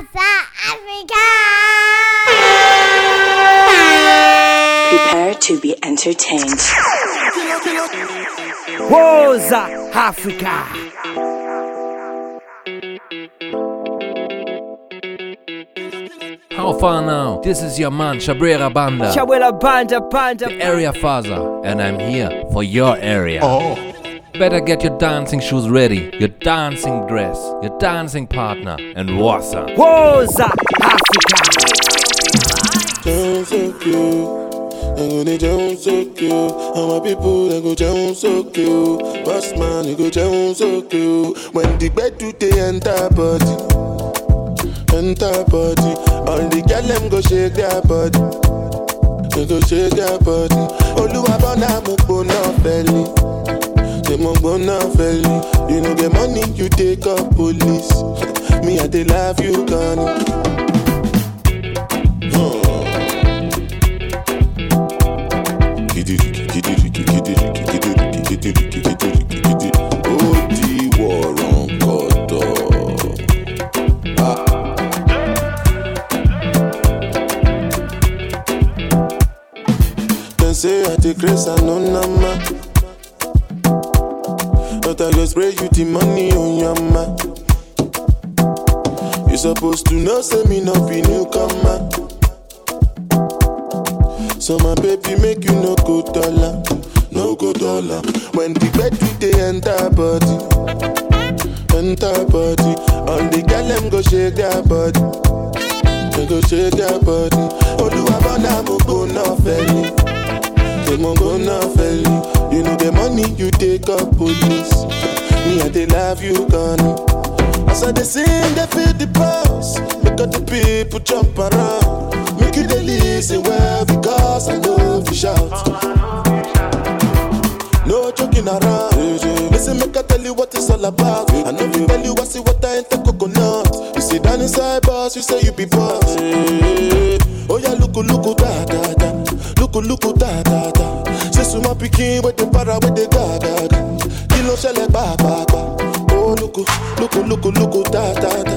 Africa. Prepare to be entertained. Woza Africa. How far now? This is your man, Shabrera Banda, Chabwela Banda Banda. the area father, and I'm here for your area. Oh. Better get your dancing shoes ready, your dancing dress, your dancing partner, and Wassa. Woza Africa. My people they go. Boss man, you go. When the bed do they enter body, enter body. All the girl them go shake their body. They go shake their body. Oluwa mo bona belly. They mo bona belly. You know get money you take up police. Me I dey love you. Dem say I and no nama. But I go spray you the money on your ma. You supposed to know say me no be newcomer. So my baby make you no go dollar, no go dollar. When the bed do they enter body, enter body. All the girl them go shake their body, they go shake their body. Oluwa bona mo go na felly, they mo go na felly. You know the money you take up police. Me I dey love you, Connie. As I dey sing, they feel the pulse. Make all the people jump around. Make you dey listen well because I know you shout. No joking around. Listen, make I tell you what it's all about. I know you tell you I see what I ain't the coconut. You sit down inside boss, you say you be boss. Oh yeah, look, look, da da da. Look, look, da da. Pikin with the para with the ga ga ga. Kilo shele ba ba ba. Oh look, oh, look, oh, look, oh, look, da da da.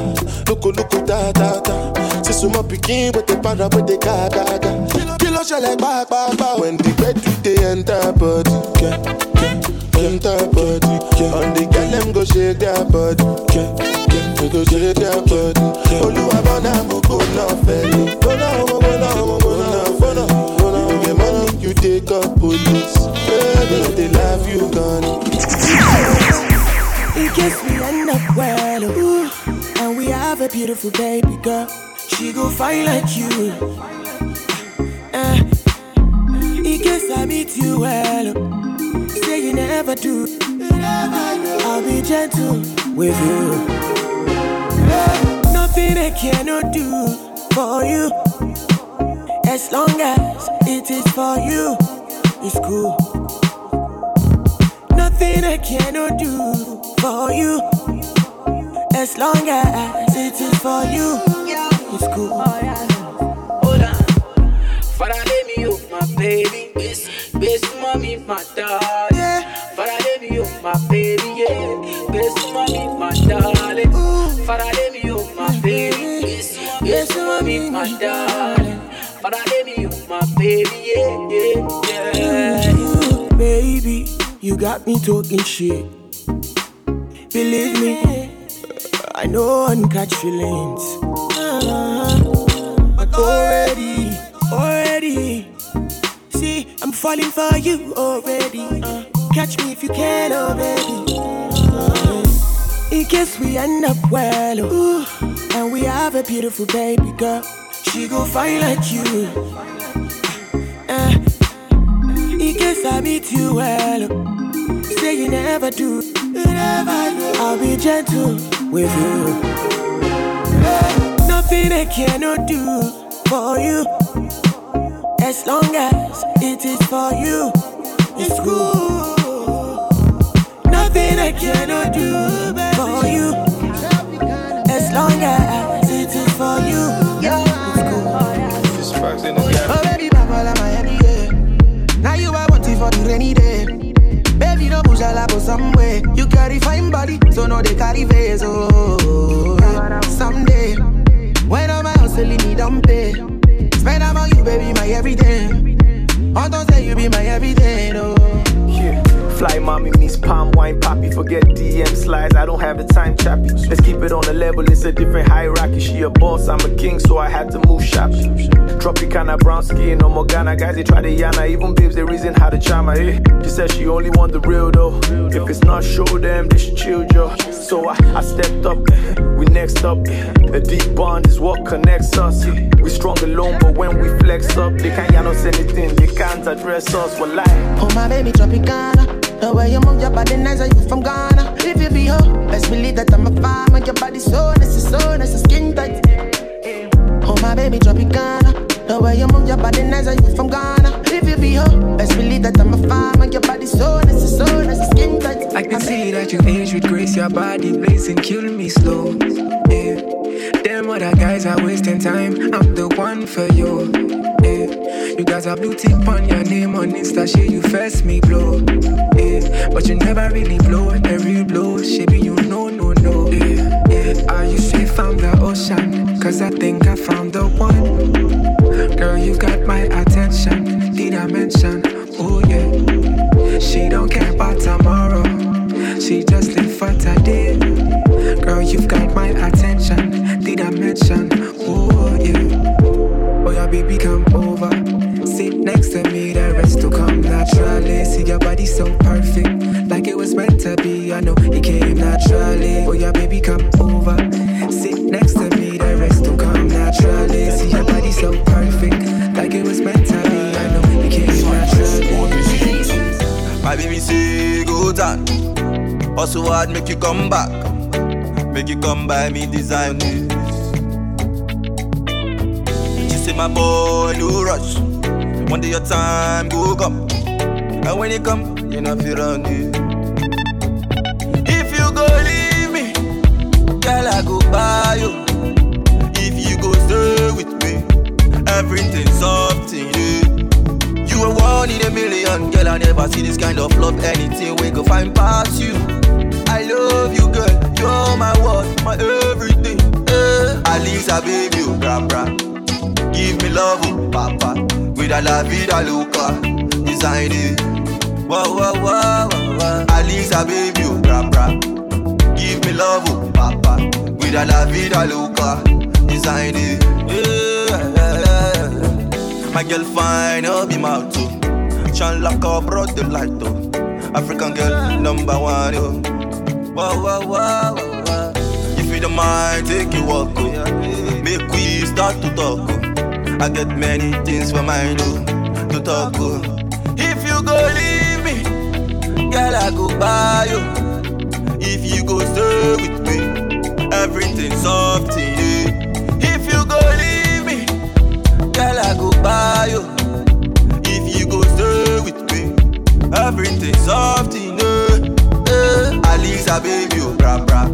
Look, look, da da da. Say suma pikin with the para with the ga ga ga. Kilo shele ba ba ba. When the bed they enter body, yeah, yeah, enter body. Yeah. On the girl them go shake their body, yeah, yeah, they go shake their body. Oluwa bona mo go na mo go na mo you take up police. Baby, they love you, gone. In case we end up well, ooh, and we have a beautiful baby girl, she go fine like you. Eh, in case I meet you well, say you never do. I'll be gentle with you. Nothing I cannot do for you, as long as it is for you. It's cool. Nothing I cannot do for you. As long as it is for you, it's cool. Hold on. Father, let me you, my baby. Best mommy, my darling. Father, let me you, my baby. Yeah. Best mommy, my darling. Father, let me you, my baby. Best mommy, my darling. Father, let me you, my baby. Yeah, yeah, yeah. Baby, you got me talking shit. Believe me, I know I can catch feelings. Uh, but already, already, see, I'm falling for you already. Uh, catch me if you can, oh baby. Uh, in case we end up well, ooh, and we have a beautiful baby girl, she go fine like you. Uh, in case I meet you well, say you never do. I'll be gentle with you. Nothing I cannot do for you, as long as it is for you. It's cool. Nothing I cannot do for you, as long as rainy day. Baby, no push a go somewhere. You carry fine body, so no they carry face. Oh, someday don't pay. Spend on you, baby, my everything. I don't say you be my everything, oh. Fly mommy meets palm wine poppy. Forget DM slides, I don't have the time, chappy. Let's keep it on the level, it's a different hierarchy. She a boss, I'm a king, so I had to move shopping. Tropicana brown skin, no Morgana. Guys, they try to yana. Even babes, they reason how to charm her. Eh? She said she only want the real though. If it's not, show them they should chill, yo. So I, I stepped up, eh. we next up. eh. A deep bond is what connects us. eh. We strong alone, but when we flex up, they can't yarn us anything. They can't address us. Well, like. Oh my baby Tropicana The way you move your body nice Are you from Ghana? If you be hoe Best believe that I'm a farmer Your body so nice, so nice, it's skin tight Oh my baby Tropicana The way you move your body nice Are you from Ghana? If you be hoe Best believe that I'm a farmer Your body so nice, so nice, it's skin tight I can see that you age with grace, your body blazing, killing me slow. Yeah. Them other guys are wasting time. I'm the one for you. You got a blue tick on your name on Insta, shit, you first me blow. Yeah. But you never really blow a real blow. Shit, you know, no, no. Yeah. Yeah. Are you safe from the ocean? Cause I think I found the one. Girl, you got my attention. Did I mention? Oh, yeah. She don't care about tomorrow. She just live for today. Girl, you've got my attention. Did I mention? Oh yeah. Yeah, baby, come over. Sit next to me. The rest to come naturally. See your body so perfect, like it was meant to be. I know it came naturally. Oh yeah, baby, come over. Sit next to me. The rest to come naturally. See your body so perfect, like it was meant to be. I know it came naturally. My baby say go down. Also hard make you come back. Make you come by me design say my boy no rush. One day your time go come. And when you come, you know feel run it. If you go leave me, girl I go buy you. If you go stay with me, everything's up to you. You are one in a million, girl. I never see this kind of love. Anything we go find past you. I love you, girl. You're my world, my everything. Eh. Alisa, baby, you bra bra. Give me love, oh, papa. With a la vida loca, design it. Wow, wow, wow, wow, wow. Alisa, baby, you bra bra. Give me love, oh, papa. With a la vida loca, design it. My girl fine, I'll be my too. Shine like a brought the light though. African girl, number one, yo. Wow, wow, wow, wow, wow. If you don't mind, take you walk, oh. Make we start to talk, oh. I get many things for mind, oh. To talk, oh. If you go leave me, girl, I go buy you. If you go stay with me, everything's up to you. If you go leave me, girl, I go buy you. If you go stay with me, everything's up to you. Eh, Alisa, baby, oh, bra bra.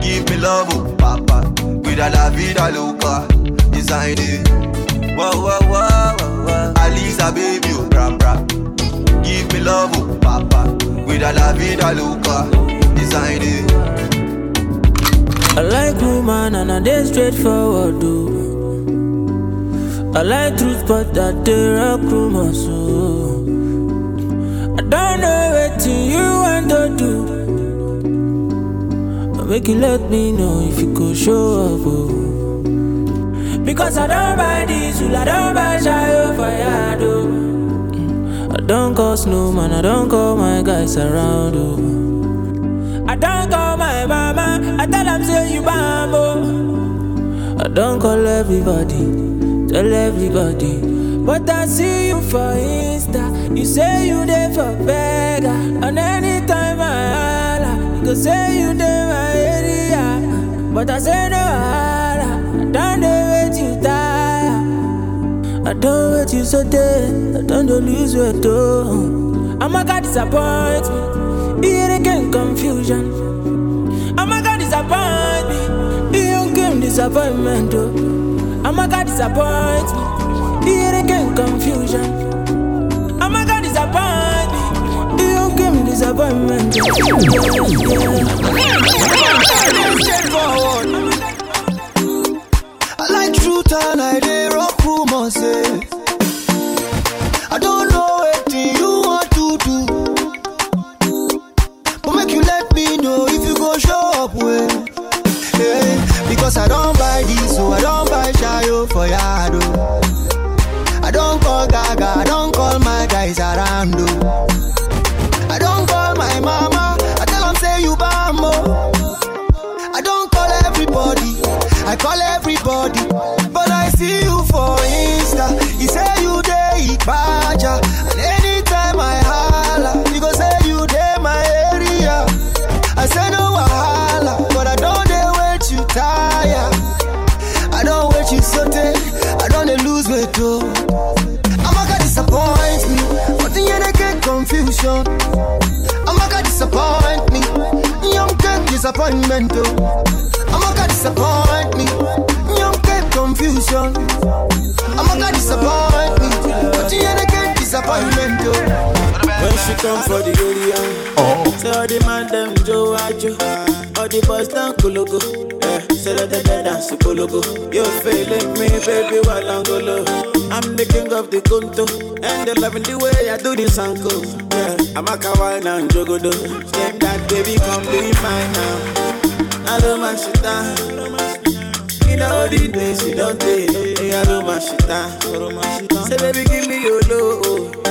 Give me love, oh, papa. With a la vida loca, design it. Wow, wow, wow, wow, wow. Alisa, baby, oh, bra bra. Give me love, oh, papa. With a la vida loca, design it. I like woman and I dey straightforward do. I like truth but I dey rock rumors so. I don't know what you want to do. Make you let me know if you could show up. Oh. Because I don't buy diesel, I don't buy shy for yard. Oh. I don't call snowman, I don't call my guys around. Oh. I don't call my mama, I tell them say you bambo. I don't call everybody, tell everybody. But I see you for Insta, you say you there for beggar. And anytime I holla, you go say you there my area. But I say no holla, I don't don't wait you so dead, I don't dey lose weight oh. I'm a God disappoint me, here again confusion. I'm a God disappoint me, here again disappointment oh. I'm a God disappoint me, here again confusion. I'm a God disappoint me, here again disappointment oh. I like truth and I dey I don't disappointment oh. I'm gonna disappoint me, young get confusion. I'm gonna disappoint me, but end I get disappointment oh. When she come for the area, oh. say all the man them Joe Ajo, all the boys down Kologo. Yeah, say that they dance Kologo. You feeling me, baby, while I'm golo. I'm the king of the Kunto, and they loving the way I do this uncle. Yeah, I'm a kawaii and jogodo. Step that baby, come be mine now. I don't mind shit down. You know the days you don't take. Hey, I don't mind shit down. Say baby, give me your love.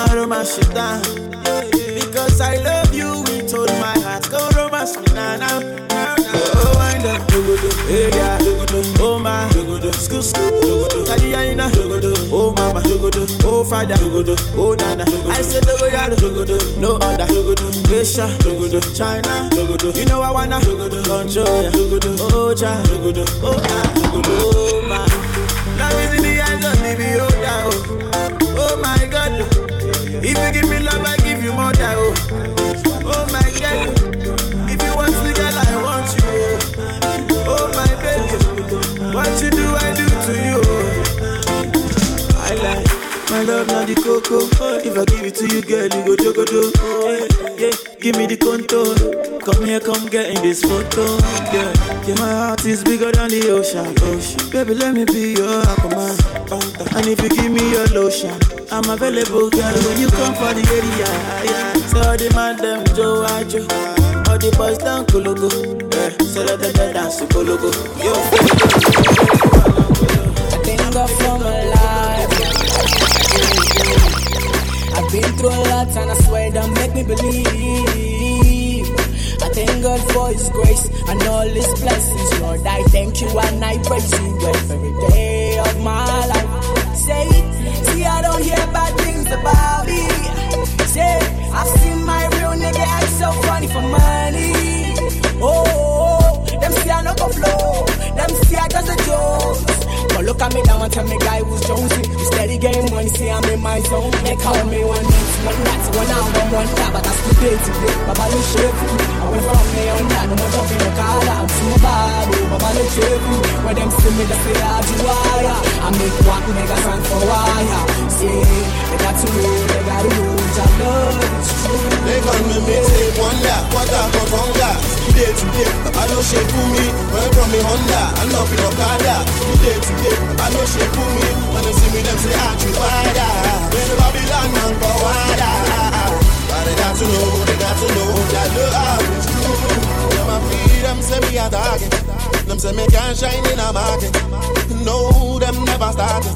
I romance you down Because I love you with all my heart Go romance me now, now, Oh, oh, oh, I dogoyaro, dogodo, no other, dogodo, China, you know I wanna, control ya, oh, cha, oh, ah, dogodo, oh, in the eyes of the beholder, oh, my God, if you give me love, I not. If I give it to you, girl, you go jogodo. Oh, yeah. Give me the contour. Come here, come get in this photo. Yeah, yeah. My heart is bigger than the ocean. ocean. Baby, let me be your aquaman. And if you give me your lotion. I'm available, girl, when you come for the area. Yeah. So all the man them Joe Ajo, all the boys down Kologo. Yeah. So let them dance to Kologo. Yo, I for my life. I've been through a lot and I swear don't make me believe. I thank God for His grace and all His blessings, Lord. I thank you and I praise you every day of my life. Say, see, I don't hear bad things about me. Say, I've seen my real nigga act so funny for money. Oh, oh, oh. them see I no go flow. Them see I just a joke. Look at me now and tell me guy who's Jonesy. You steady getting money, see I'm in my zone. They call me one this, one that, one out, one one but that's the day to day. Baba no shape me. I went from me on that, no more jumping the car, I'm too bad. Oh, Baba no shape me. When them see me, they say I do wire. I make walk niggas run for wire. See, they got to know, they got to know, I love it's true. They gon' me mixtape wonder, quarter for conga. Day to day, I know shape for me. When from me Honda, I love in Okada. Day to day, I know she for me. When they see me, them say I too wider. When the Babylon and go wider. But they got to know, they got to know that love is true. Them a feed them say me a target. Them say me can't shine in a market. No, them never started.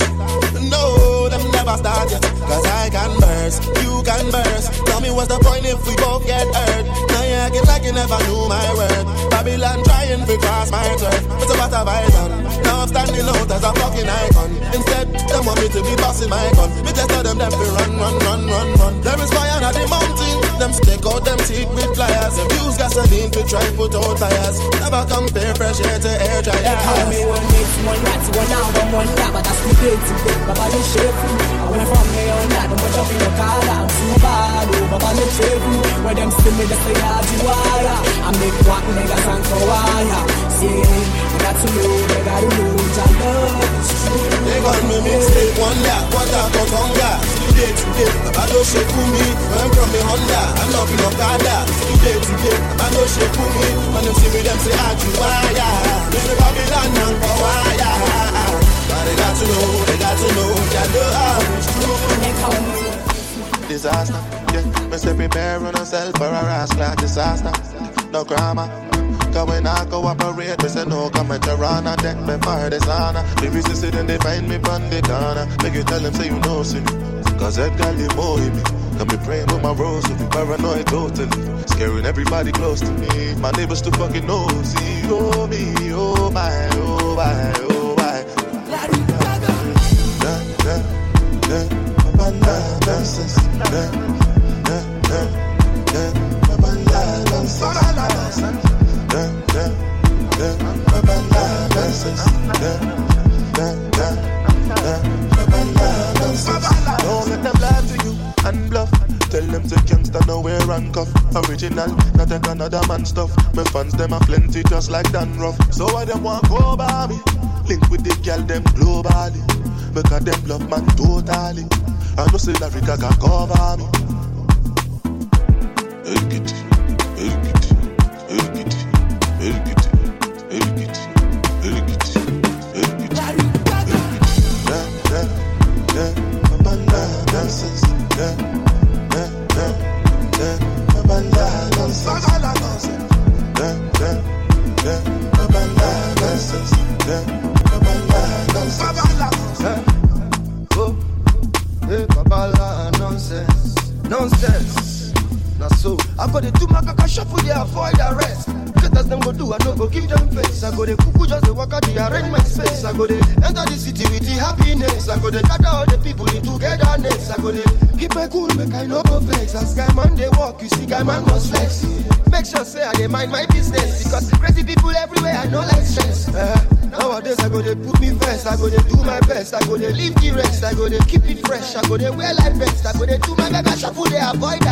No, them never started. Cause I can burst, you can burst. Tell me what's the point if we both get hurt? Now you acting like you never knew my word. Babylon trying to cross my turf. It's a have I done? Now I'm standing out as a fucking icon. Instead, them want me to be bossing my gun. Me just tell them that to run, run, run, run, run. There is fire on the mountain. Them stick out them teeth with pliers. Them use gasoline to try put out tires. Never compare fresh air to air They call me dryers. one this, one that, one out, one one but that's the to day. Baba no shape me. I went from me on that, no more jumping the car, I'm too bad. Oh, Baba no shape me. When them see me, they say I do wire. I make walk niggas run for wire. See, they got to know, they got to know, I love. They got me mixtape wonder, quarter for conga. Day Today, today, bàbá ló ṣe fún mi. Wọ́n rọ̀ mi Honda, I'm not in Okada. Today, today, bàbá ló ṣe fún mi. Wọ́n ní sinmi dem ṣe àjù wáyà. Lórí Babylon náà ń kọ́ wáyà. Bàrẹ̀ dátú lò, bàrẹ̀ dátú lò, jàdó àrùn ṣùgbọ́n. Disaster, yeah. Me say prepare on ourselves for a rascal. disaster. No grammar. Ah. Cause when I cooperate, me say no comment around I take me for dishonor The reason they find me on the corner Make you tell them say you know see Cause got live more in me. Got me praying with my rose, will be paranoid totally. Scaring everybody close to me. My neighbors too fucking know. See, oh me, oh my, oh my, oh my. Da, da, don't let them lie to you and bluff. Tell them to gangsta no wear handcuff. Original, not take another man stuff. My fans them a plenty just like Dan Ruff. So why them want go by me. Link with the girl them globally. Because them love man totally. I know say Africa can cover me. Hey, get it. flex as guy man they walk. You see, guy man must flex. Make sure say I dey mind my business because crazy people everywhere. I know like stress. Uh, nowadays I go to put me first. I go to do my best. I go to leave the rest. I go to keep it fresh. I go to wear like best. I go to do my best. I go they avoid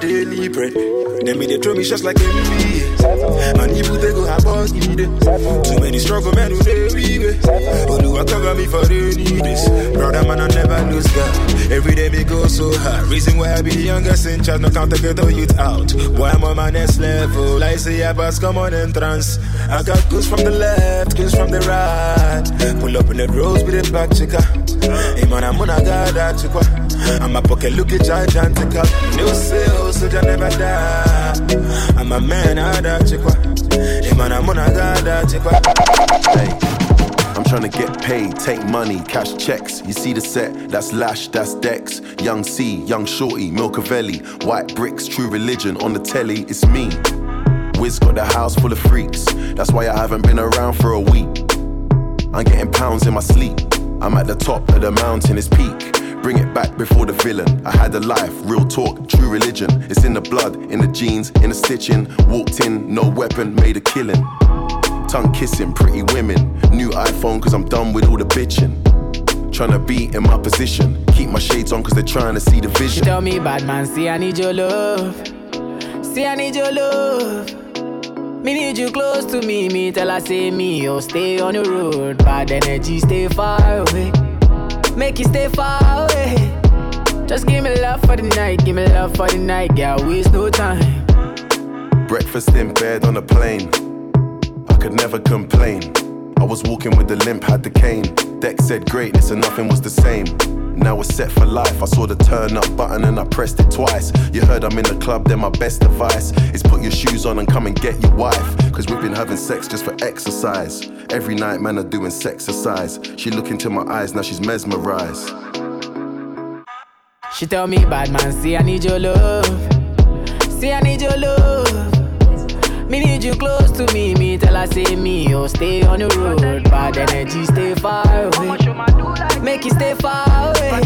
daily bread. Then me they throw me shots like NBA. Man, you they go have us need it. Too many struggle men who they weave But do I cover me for any this? Brother man, I never lose God. Every day me go so hard. Reason why I be the youngest in charge, no count the youth out. Boy, I'm on my next level. I say I pass come on entrance. I got goose from the left, goose from the right. Pull up in the rose with the back chica. Hey man, I'm on a god. I'm a pocket looking gigantical. Sales, so never die. I'm a man, I. I'm trying to get paid, take money, cash checks. You see the set, that's Lash, that's Dex. Young C, Young Shorty, Milcavelli. White bricks, true religion on the telly, it's me. Wiz got the house full of freaks, that's why I haven't been around for a week. I'm getting pounds in my sleep, I'm at the top of the mountain, it's peak. Bring it back before the villain. I had a life, real talk, true religion. It's in the blood, in the jeans, in the stitching. Walked in, no weapon, made a killing. Tongue kissing, pretty women. New iPhone, cause I'm done with all the bitching. Trying to be in my position. Keep my shades on, cause they're trying to see the vision. She tell me, bad man, see, I need your love. See, I need your love. Me need you close to me, me tell I say me, oh stay on the road. Bad energy, stay far away make you stay far away. Just give me love for the night, give me love for the night, girl, waste no time. Breakfast in bed on a plane, I could never complain. I was walking with the limp, had the cane. Deck said greatness and nothing was the same. Now we're set for life. I saw the turn up button and I pressed it twice. You heard I'm in the club, then my best advice is put your shoes on and come and get your wife. Cause we've been having sex just for exercise. Every night, man, are doing sex exercise. She look into my eyes, now she's mesmerized. She tell me, bad man, see, I need your love. See, I need your love. Me need you close to me, me tell her say me, oh stay on the road. Bad energy, stay far away. Make it stay far away.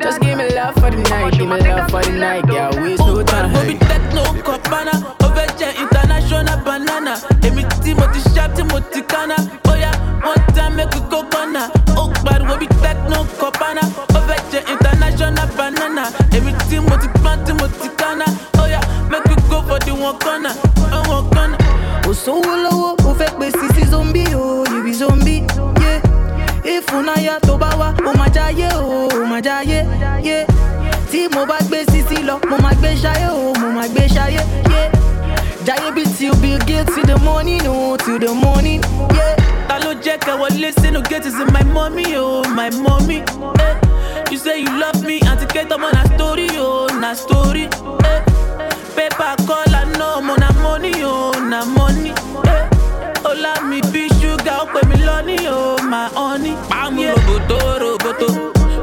Just give me love for the night, give me love for the night, girl. Waste oh, no time. Obi techno, copana, overjet international banana. Emi ti mo ti sharp ti mo ti kana. Oh yeah, one time make we go corner. Oh bad, we be techno, copana, overjet international banana. Emi ti mo ti plant ti kana. Go for the one corner. kò sówó lọ́wọ́ ó fẹ́ pè sí sí zombie o oh, be zombie yeah. ìfúnnáyà tó bá wá ó máa jáyé o oh, ó máa jáyé yeah. tí mo bá gbé sísí lọ mo máa gbé ṣayé o oh, mo máa gbé ṣayé yeah. jáyé bí till bill gates till the morning o till the morning. Yeah. ta ló jẹ́ kẹwọ́ lé sínú gate is my mommy o my mommy. Eh. You say you love me, àti kẹ́tọ́ mọ́ na story o na story. Eh. Paper call, I know, mo na money, oh, na money. Eh. Ola mi be sugar, ó pè mí lọ́ní, oh, my honey. Pàmò roboto, roboto.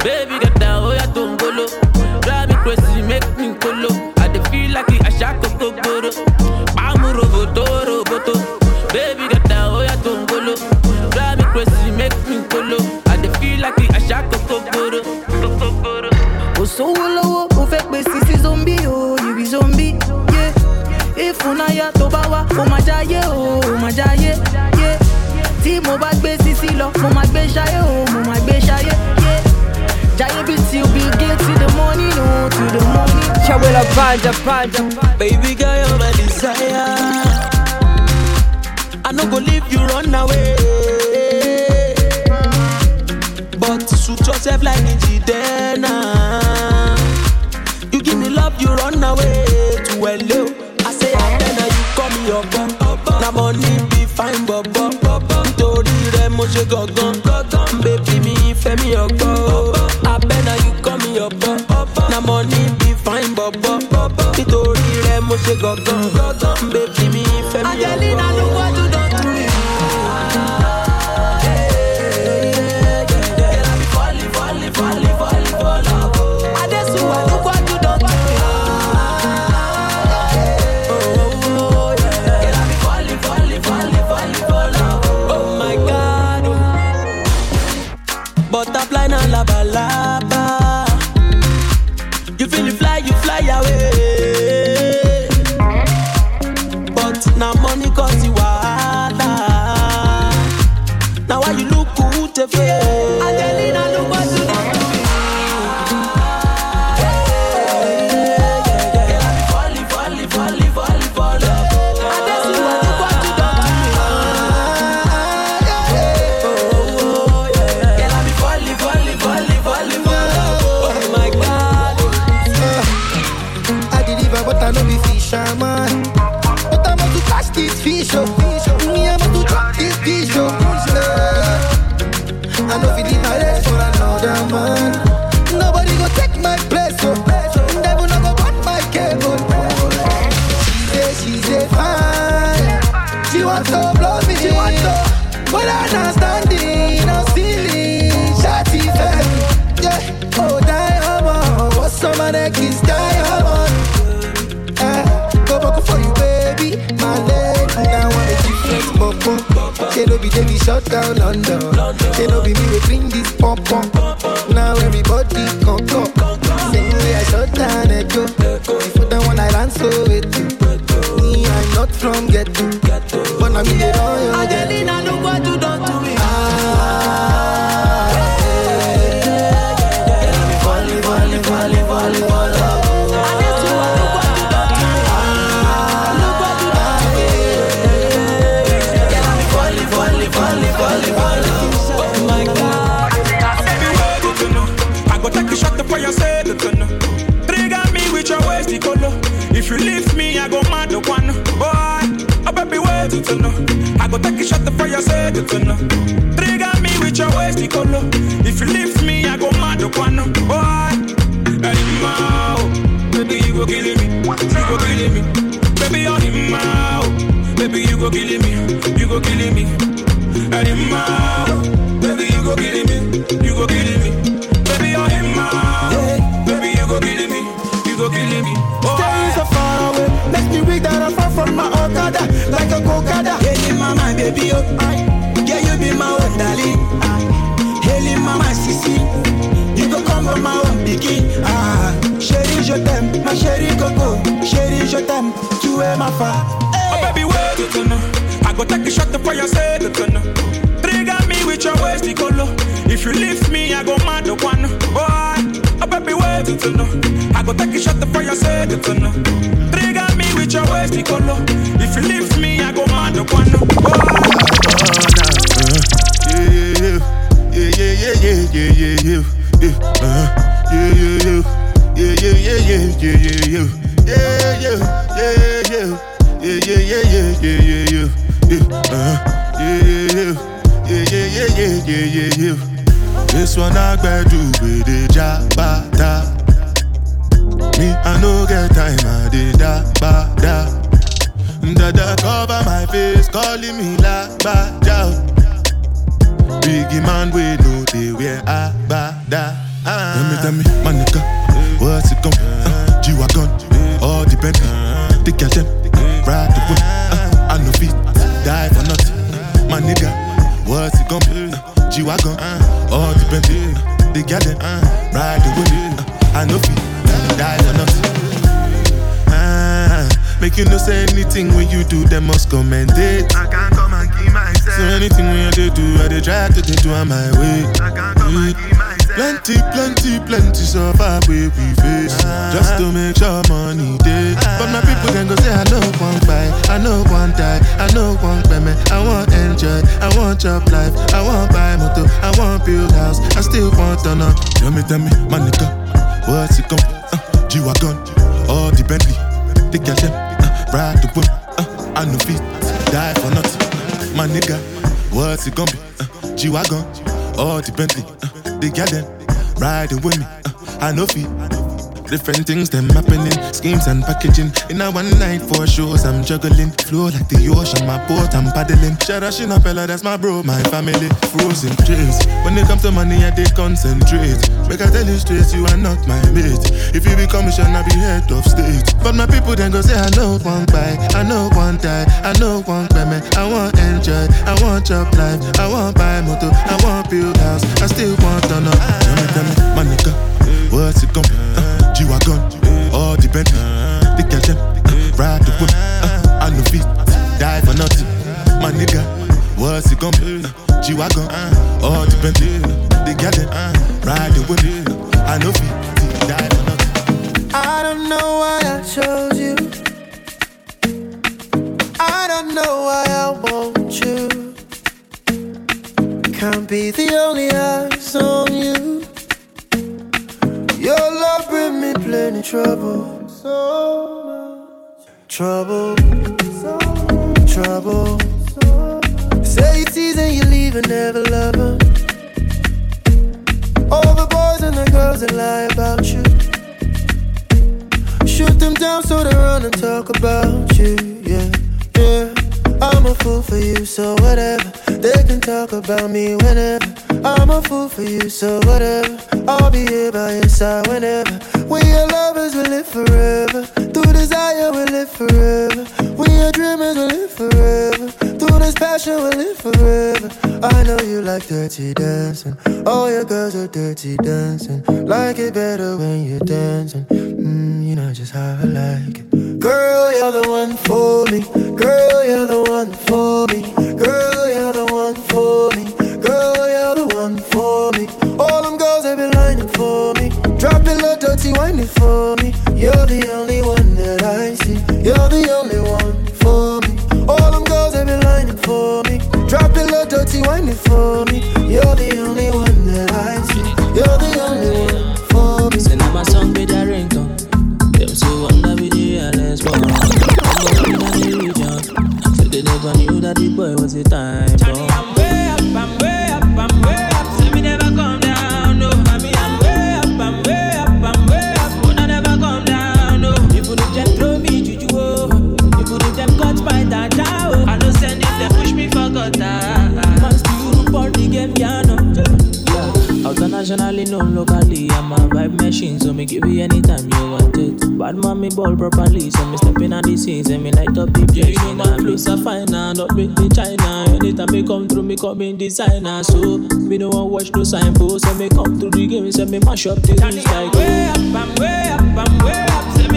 Baby, get down, oh, yeah, tongolo. Drive me crazy, make me colo. I dey feel like a shako kokoro. Pàmò roboto, roboto. Baby, get down, oh, yeah, tongolo. Drive me crazy, make me colo. I dey feel like a shako kokoro. Kokoro. Kò sówó lọ́wọ́, ìfúnnáyà tó bá wá ó máa jáyé o ó máa jáyé yé tí mo bá gbé sísí lọ mo máa gbé ṣayé o mo máa gbé ṣayé yé jáyé bí tí o bí gé to the morning o to the morning. Chawela panja panja. Baby girl you're my desire. I no go leave you run away. But suit yourself like Njidena. You give me love, you run away to hello. Money be fine bọ̀bọ̀. Nítorí rẹ̀ mo ṣe gangan. Bébí mi fẹ́ mi ọgbọ́. Abẹ́ na you call me ọ̀bọ. Na money be fine bọ̀bọ̀. Nítorí rẹ̀ mo ṣe gangan. Bébí mi fẹ́ mi ọgbọ́. Angelina ló wájú dọ̀tún Yeah. Shut down London. They know be me, we bring this pop pop. Now everybody come come. Same way I shut down Echo. Before the one I ran so with you. Me, I'm not from ghetto. For your sake to know. Trigger me with your waist color. If you leave me, I go mad the one. Boy, hey, ma, baby you go killing me, you go killing me. Baby you're him out, baby you go killing me, you go killing me. Hey, ma, baby you go killing me, you go killing me. Baby you're him out, baby you go killing me, you go killing me. Make me weak that I fall from my Okada Like a Kokada Hey, mama, baby, oh Yeah, you be my own darling Hey, mama, sissy You go come from my own bikini Ah, chérie, je t'aime Ma chérie Coco Chérie, je t'aime Tu es ma femme hey. Oh, baby, wait, you know I go take a shot for your sake, you know Trigger me with your waist, color. If you leave me, I go mad, the one. Boy, oh, baby, wait, you know I go take a shot for your sake, you know Trigger with your waist, color. If you leave me, I go mad the one. Yeah, yeah, yeah, yeah, yeah, yeah, yeah, yeah, uh, yeah, yeah, yeah, yeah, yeah, yeah, yeah, yeah, yeah, yeah, yeah, yeah, yeah, yeah, yeah, yeah, yeah, yeah, yeah, uh, yeah, yeah, yeah, yeah, yeah, yeah, yeah, yeah. This one I do with the jabata. Me, I no get time, I did da ba da. Dada cover my face, calling me la ba da. Biggie man, we know they wear a ba da. Tell me, tell me, my nigga, what's it gon' uh, G-Wagon, all the Bentley, the girl them, ride the whip. Uh, I no feet, die for nothing. My nigga, what's it gon' be? Uh, G-Wagon, all the Bentley, the girl them, ride the whip. Uh, I no feet die or not. Ah, make you no say anything when you do, they must commend it. So anything when you do, I they try to do on my way. Come keep myself. Plenty, plenty, plenty so far we we face. Just to make sure money day. But my people then go say I know one buy I know one die I know one payment I want enjoy I want job life I want buy motor I want build house I still want to know Tell me, tell me, my nigga What's it gon' G-Wagon, all the Bentley, the cash uh, ride the whip, uh, I no feet, die for nothing. My nigga, what's it gonna be? Uh, G-Wagon, all the Bentley, uh, the gal them, riding with me, uh, I know feet. Different things them happening, schemes and packaging. In a one night for shows, I'm juggling. Flow like the ocean, my boat, I'm paddling. Out Shinapella, that's my bro, my family. Frozen dreams. When it comes to money, I they concentrate. Make I tell you straight, you are not my mate. If you become a I be head of state. But my people then go say, I know one buy, I know one die, I know one payment. I want enjoy, I want job life, I want buy motor, I want build house, I still want to know. Tell me, tell me, my nigga, what's it gonna be? Uh, G-Wagon, all the Bentley, the Kajem, uh, ride the whip, uh, I no feet, die for nothing. My nigga, what's it gonna be? Uh, G-Wagon, all the uh, ride the whip, I no die for nothing. I don't know why I chose you. I don't know why I want you. Can't be the only eyes on you plenty trouble. So much trouble. Trouble. Say you tease and you leave and never love her. All the boys and the girls that lie about you. Shoot them down so they run and talk about you. Yeah, yeah. I'm a fool for you, so whatever. They can talk about me whenever. I'm a fool for you, so whatever. I'll be here by your side whenever. We are lovers, we live forever. Through desire, we live forever. We are dreamers, we live forever. Through this passion, we live forever. I know you like dirty dancing. All your girls are dirty dancing. Like it better when you're dancing. Mm, you know just how I like it. Girl, you're the one for me. Girl, you're the one for me. Girl, you're the one for me. Girl, you're the one for me. All them girls they be lining for me. Drop it low, dirty, whine it for me. You're the only one that I see. You're the only one for me. All them girls they be lining for me. Drop it low, dirty, whine it for me. You're the only one that I see. You're the only one for me. Now my song be the ringtone. Them say wonder be the realest one. I'm up in the region. Say they never knew that the boy was a time bomb. Internationally known locally, I'm a vibe machine, so me give you anytime you want it. Bad me ball properly, so me step in on the scenes and me light up the place. You know my flows are finer, not with the China. Anytime me come through, me come in designer, so me no one watch no signpost, so me come through the game, so me mash up the news like way up, I'm way up, I'm way up.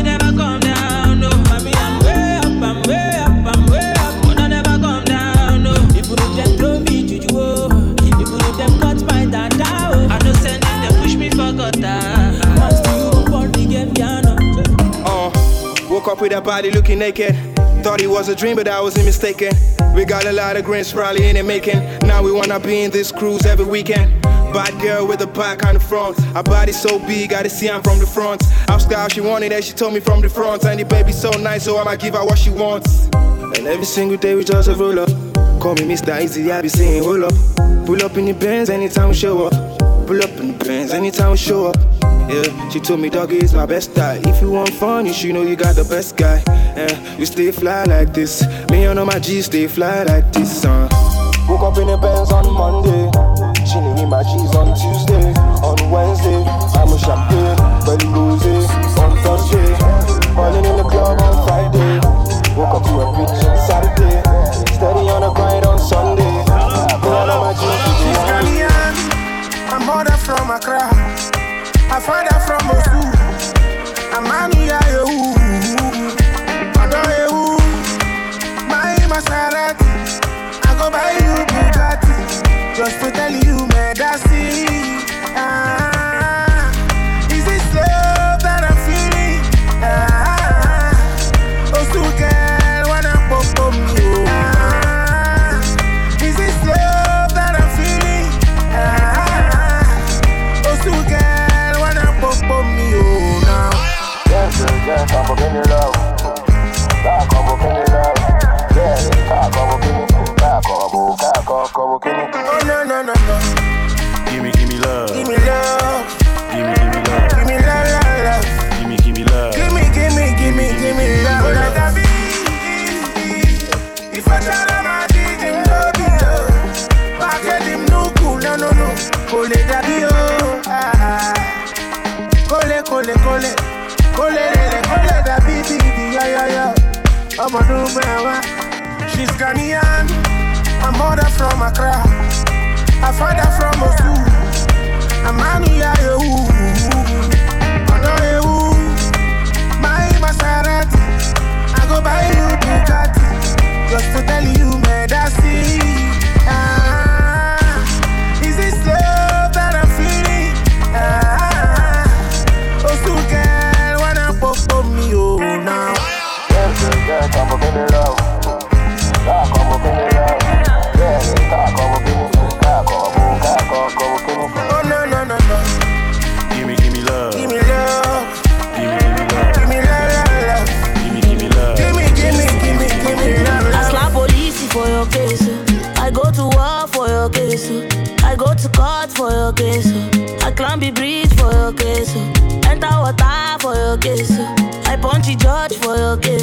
Woke up with that body looking naked. Thought it was a dream, but I wasn't mistaken. We got a lot of grins, probably in the making. Now we wanna be in this cruise every weekend. Bad girl with a back on the front. Her body so big, gotta see I'm from the front. Asked her how she wanted it, she told me from the front. And the baby so nice, so I'ma give her what she wants. And every single day we just a roll up. Call me Mr. Easy, I be saying hold up. Pull up in the Benz anytime we show up. Pull up in the Benz anytime we show up. Yeah, she told me doggy is my best guy. If you want fun, you should know you got the best guy. Yeah, we stay fly like this. Me and all my G's stay fly like this. Uh. Woke up in the Benz on Monday. Chilling with my G's on Tuesday. On Wednesday, I'm a champagne, belly rose. On Thursday, falling in the club on Friday. Woke up to a bitch on Saturday. Steady on the grind on Sunday. Me and all my G's She's stay Ghanaian, a mother from Accra, a father from Mosul, a man who ya you, Odo you, my Maserati, I go buy you Bugatti, just to tell you, up, up Oh, no, no, no, no. Give me, give me love. Give me love. Give me, give me love. Give me love, love, love. Give me, give me love. Give me, give me, give me, give me love. Like a bee. If I try to my dig him, no be love. Back at him, no cool, no, no, no. Kole dabi oh. Ah. Kole, kole, kole. Kole, lele, kole dabi, bi, bi, yo, yo, yo. Ọmọ ọdún mẹ́wàá. She's Ghanaian, a mother from Accra, a father from Mosul, a man ya you, ọ̀dọ́ ewu, my Maserati, I go buy you Bugatti, just to tell you, Medasi. Ah, I punch the judge for your case.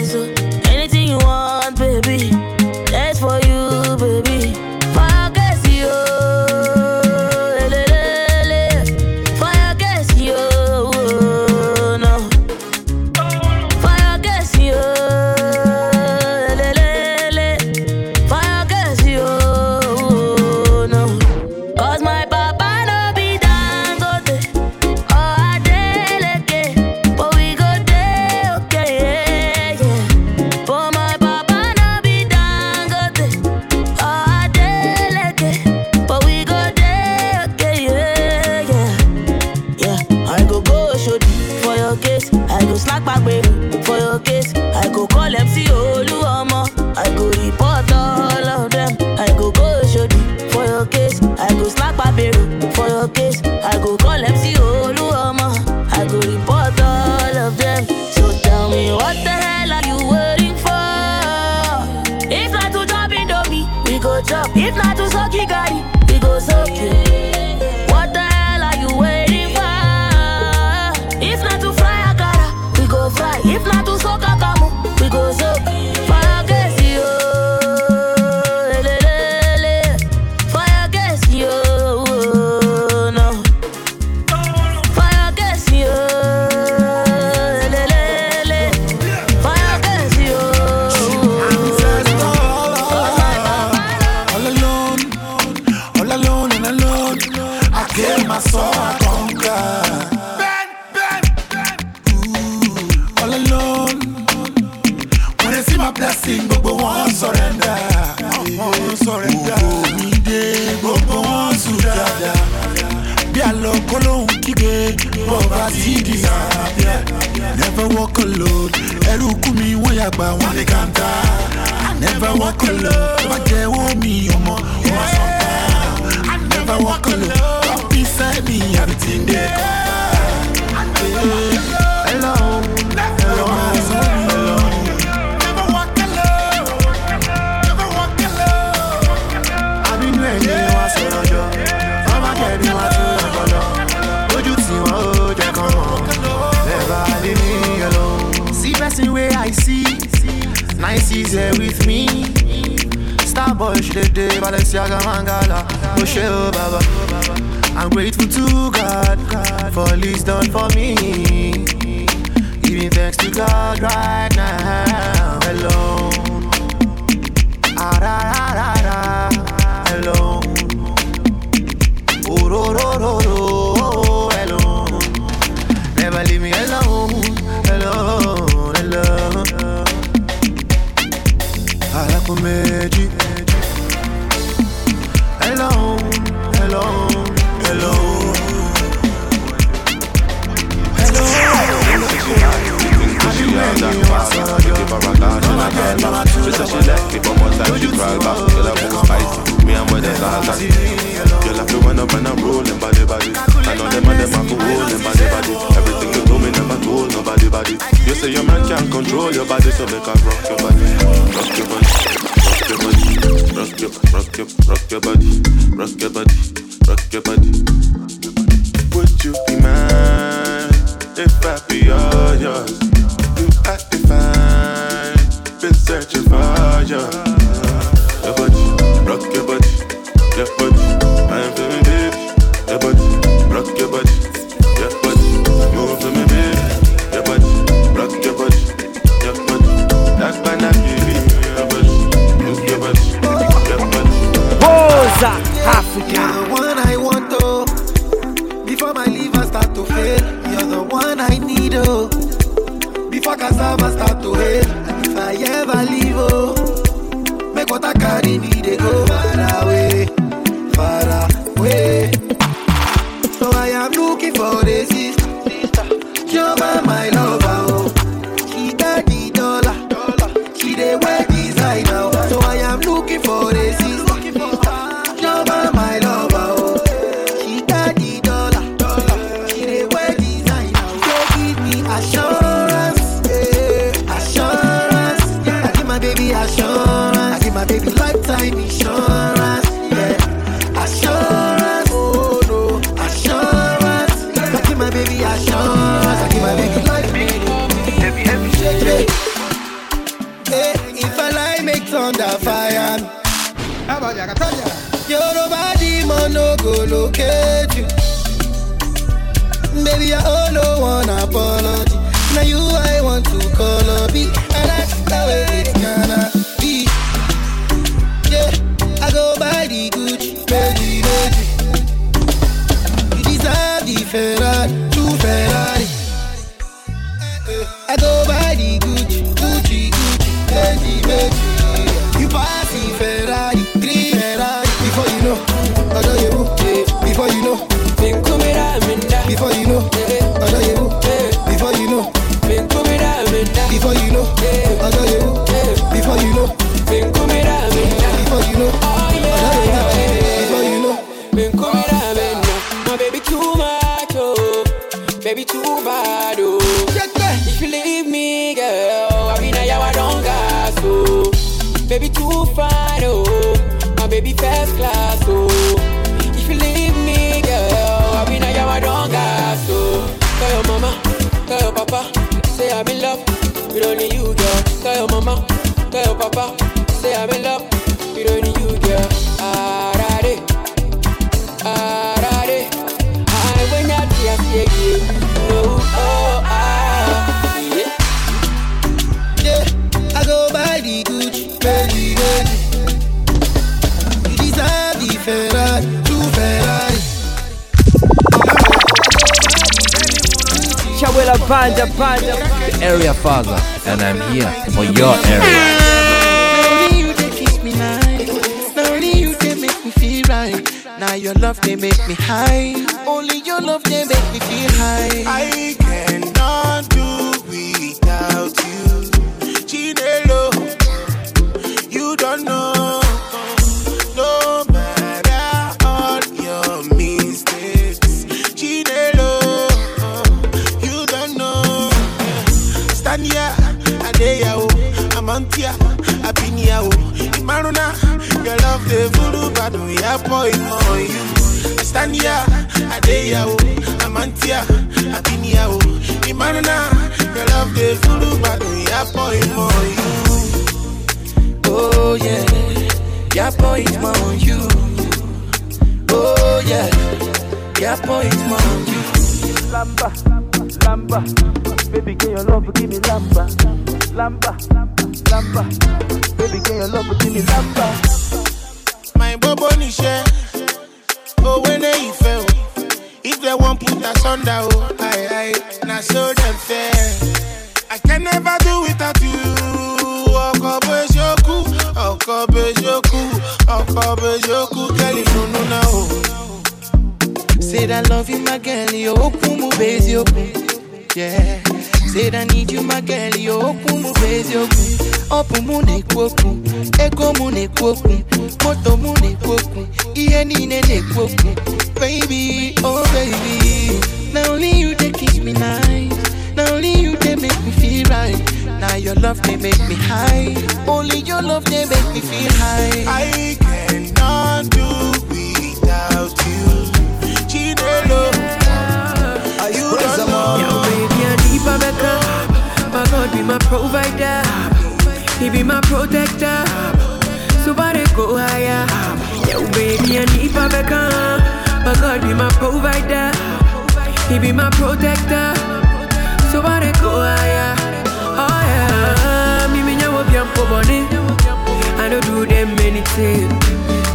Baby too fine, oh. My baby first class, oh. If you leave me, girl, I mean, I don't gas, oh. Tell your mama, tell your papa, say I'm in love with only you, girl. Tell your mama, tell your papa, Panda Panda. The area father, and I'm here for your area. Now your love they make me high. Only your love they make me feel high. We are point on you. Stand here, Adeya, oh. Amantia, Abinia, oh. Imaruna, your love the voodoo, but we are point on you. Oh yeah, your boy is on you. Oh yeah, your boy is on you. Lamba, lamba, baby, can your love give me lamba? Lamba, lamba, baby, can your love give me lamba? My bobo. Oh, when they. If they won't put us under, oh, aye, now so fair. I can never do without you. Ọkọ bejoku, ọkọ bejoku, ọkọ bejoku, you know now. Oh. Said I love you, my girl, you open base, you open. Yeah. Said I need you, my girl, you open my base, you open. Open mu ne kwoku, ego mu ne kwoku, moto mu ne kwoku, iye nine ne kwoku. Baby, oh baby, now only you they kiss me nice. Now only you they make me feel right. Now your love they make me high. Only your love they make me feel high. I cannot do My provider. He be my protector. So Somebody go higher. Yo, baby, I need my maker. My God be my provider. He be my protector. So Somebody go higher. Oh yeah, me me nyawo biampo boni. I don't do them anything.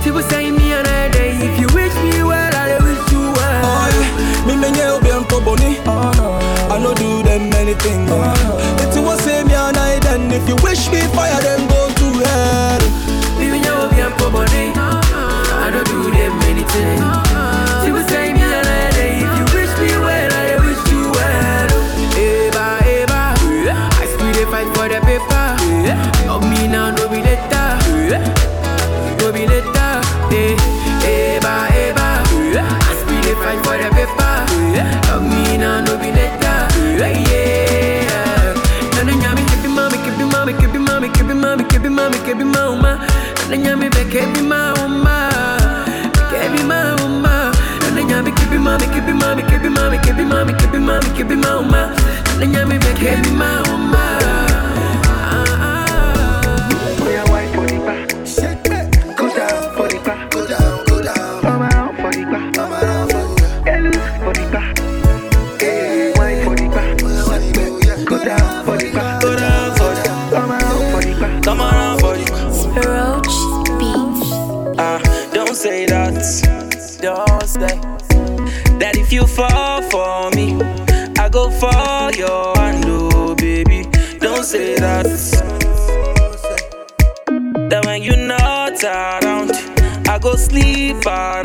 People say me another day. If you wish me well, I wish you well. Oh yeah, Me menye obi anko boni. I no do them anything. Uh-huh. If you want say me and I then if you wish me fire then go to hell. Me me nyawo biampo boni. I don't do them anything. Uh-huh. People say me Nana nyami be kebi mama, kebi mama. Nana nyami kebi mami, kebi mami, kebi mami, kebi mami, kebi mami, kebi mama. Nana nyami be kebi mama. Ah sleep around,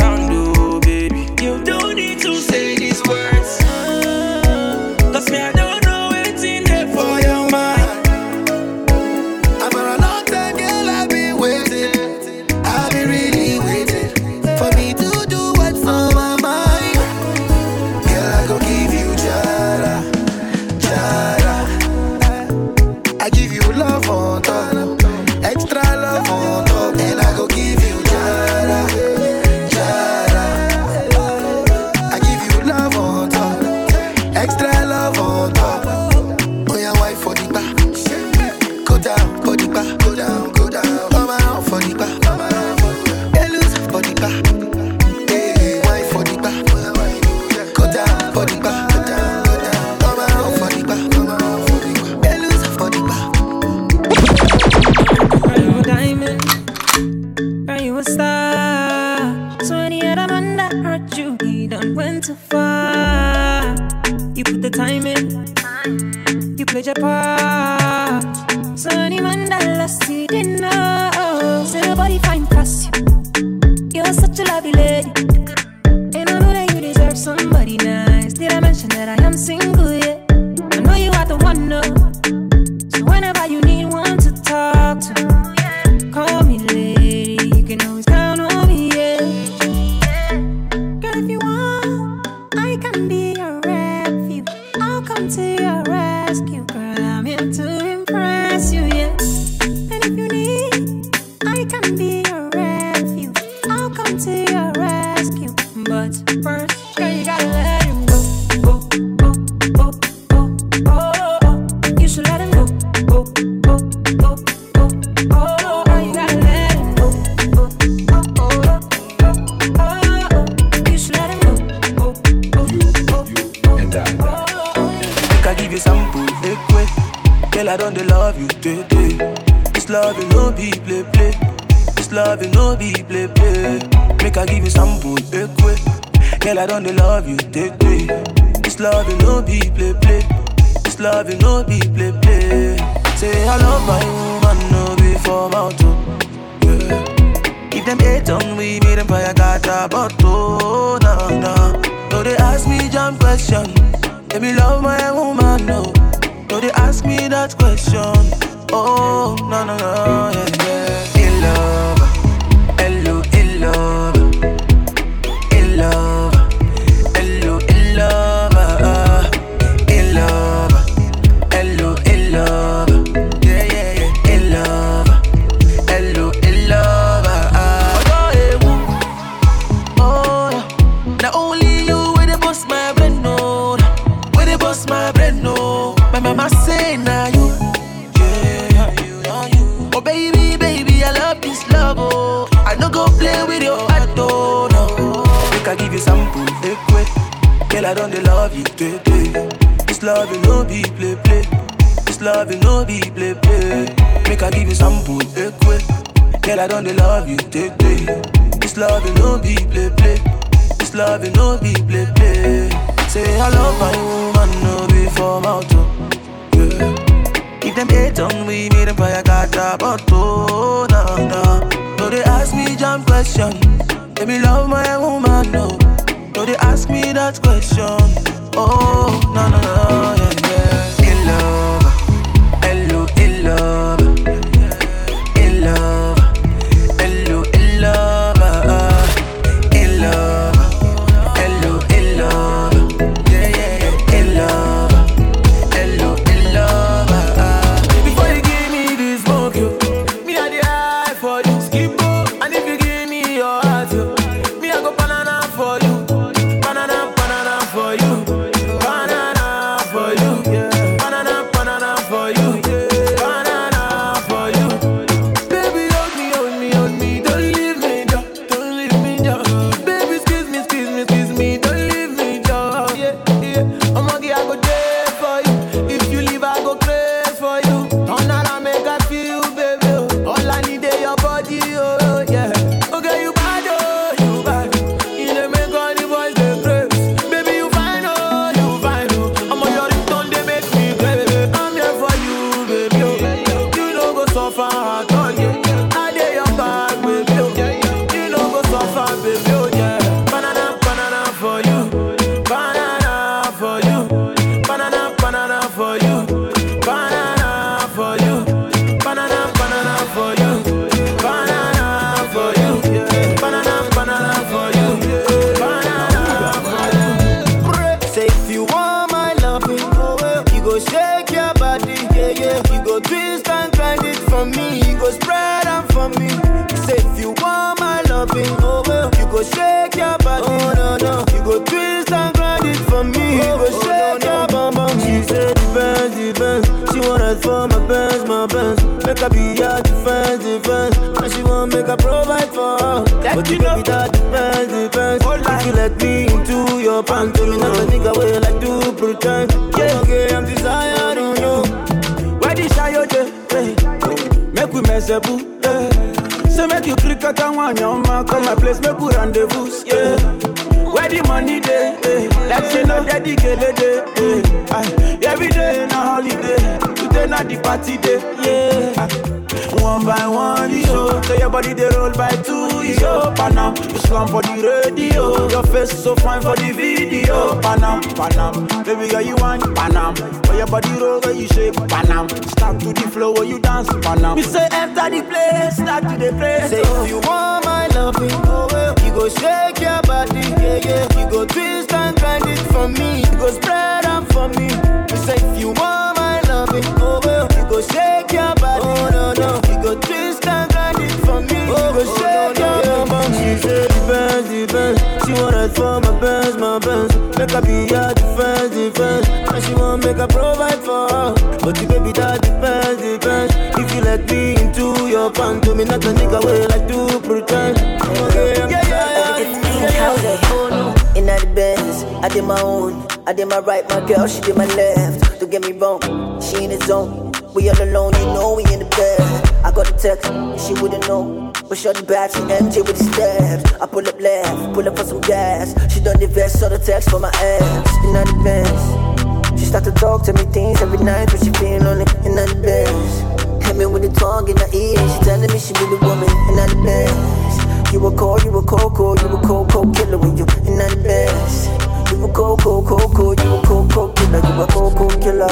with steps. I pull up left, pull up for some gas. She done the vest, saw the text for my ass. In the Benz, she start to talk to me things every night, but she feeling on it. In the Benz, hit me with the tongue in the ear. She telling me she be the woman. In the Benz, you a cold, you a coco, you a cold killer when you in the Benz. You a cold, cold, you a cold killer, you a cold killer.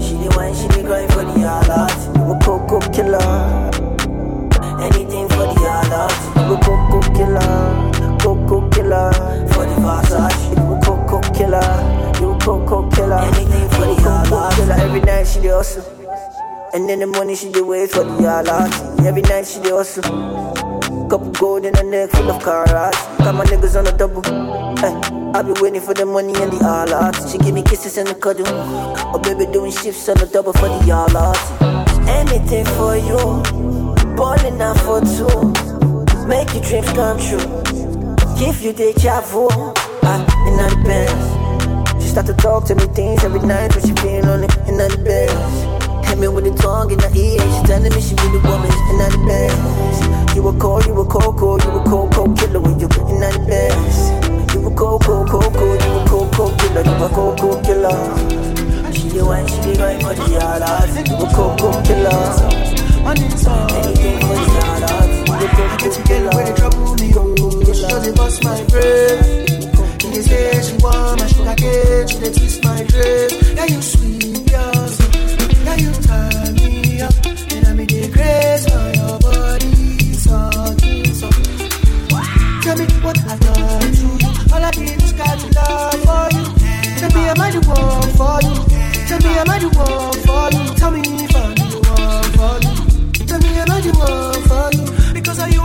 She the one, she be going for the alert. You a cold killer. For. You a cold killer, cold killer. For the Versace, you a cold killer. You a cold killer. Anything for the alert. Killer every night she the hustle. And in the morning she the wait for the alert. Every night she the hustle. Couple gold in her neck full of carats. Got my niggas on a double. Eh, I be waiting for the money and the all out. She give me kisses and the cuddle. Oh, baby, doing shifts on the double for the all out. Anything for you. Balling out for two. Make your dreams come true. Give you deja vu. I in the Benz. She start to talk to me things every night when she feeling on it in the Benz. Hit me with the tongue in the ear. She telling me she be the woman in the Benz. You a cold, you a coco, you a cold, cold killer when you in the Benz. You a cold, cold, cold, cold, you a cold, cold killer, you a cold, cold killer. She the one, she be right for the alert. You a cold, cold killer. Anything for the alert. You a cold. Where they trouble me, oh, she doesn't bust my brain. In this she want my sugar cane, she dey twist my dress. Yeah, you sweet, yeah, so. yeah, you turn me up, and I make the grace for your body, so, so. Tell me what I've done to you. All I did was got to love for you. Tell me am I the one for you? Tell me am I the one for you? Tell me if I'm for you. Tell me am I the one?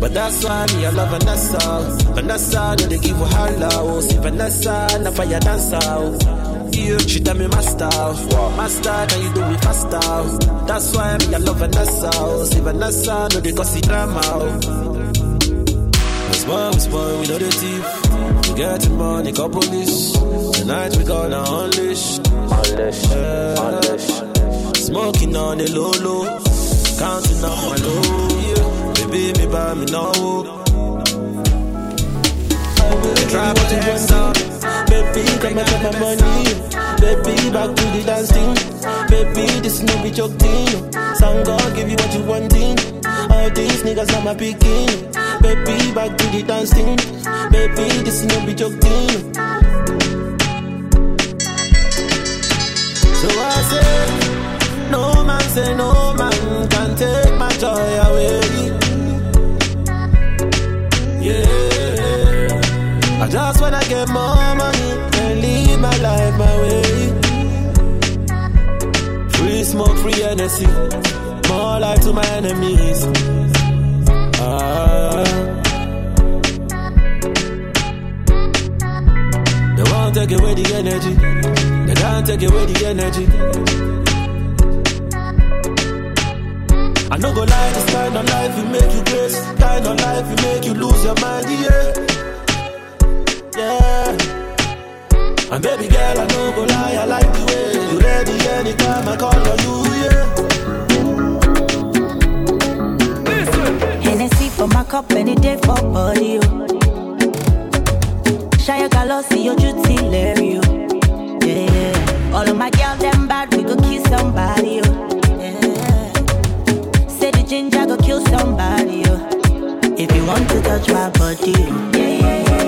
But that's why me I love Vanessa. Vanessa, no they give her holla. Oh, see Vanessa, na fire dancer. Yeah, she tell me master, master, can you do it faster? That's why me I love Vanessa. See Vanessa, no they cause it drama. We spoil, we spoil, we know the thief. We getting money, couple this. Tonight we gonna unleash, unleash, yeah. unleash. Smoking on the low low, counting on my low. Baby, me buy me no. They try put the X on. Baby, come and my money. Baby, back to the dance thing. Baby, this no be joke thing. Some God give you what you want thing. All these niggas are my picking. Baby, back to the dance thing. Baby, this no be joke thing. So I say, no man say no man can take my joy away. Get more money and live my life my way. Free smoke, free energy, more life to my enemies. Ah. They won't take away the energy. They can't take away the energy. I no go lie, this kind of life will make you grace. Kind of life will make you lose your mind, yeah. Yeah. And baby girl, I no go lie, I like the way you ready anytime I call on you, yeah. Hennessy for my cup any day for body. oh. Colors, see your duty, you. Yeah, yeah. All of my girls, them bad, we go kill somebody. Oh. Yeah. Say the ginger go kill somebody. Oh. If you want to touch my body, oh. yeah, yeah. Yeah,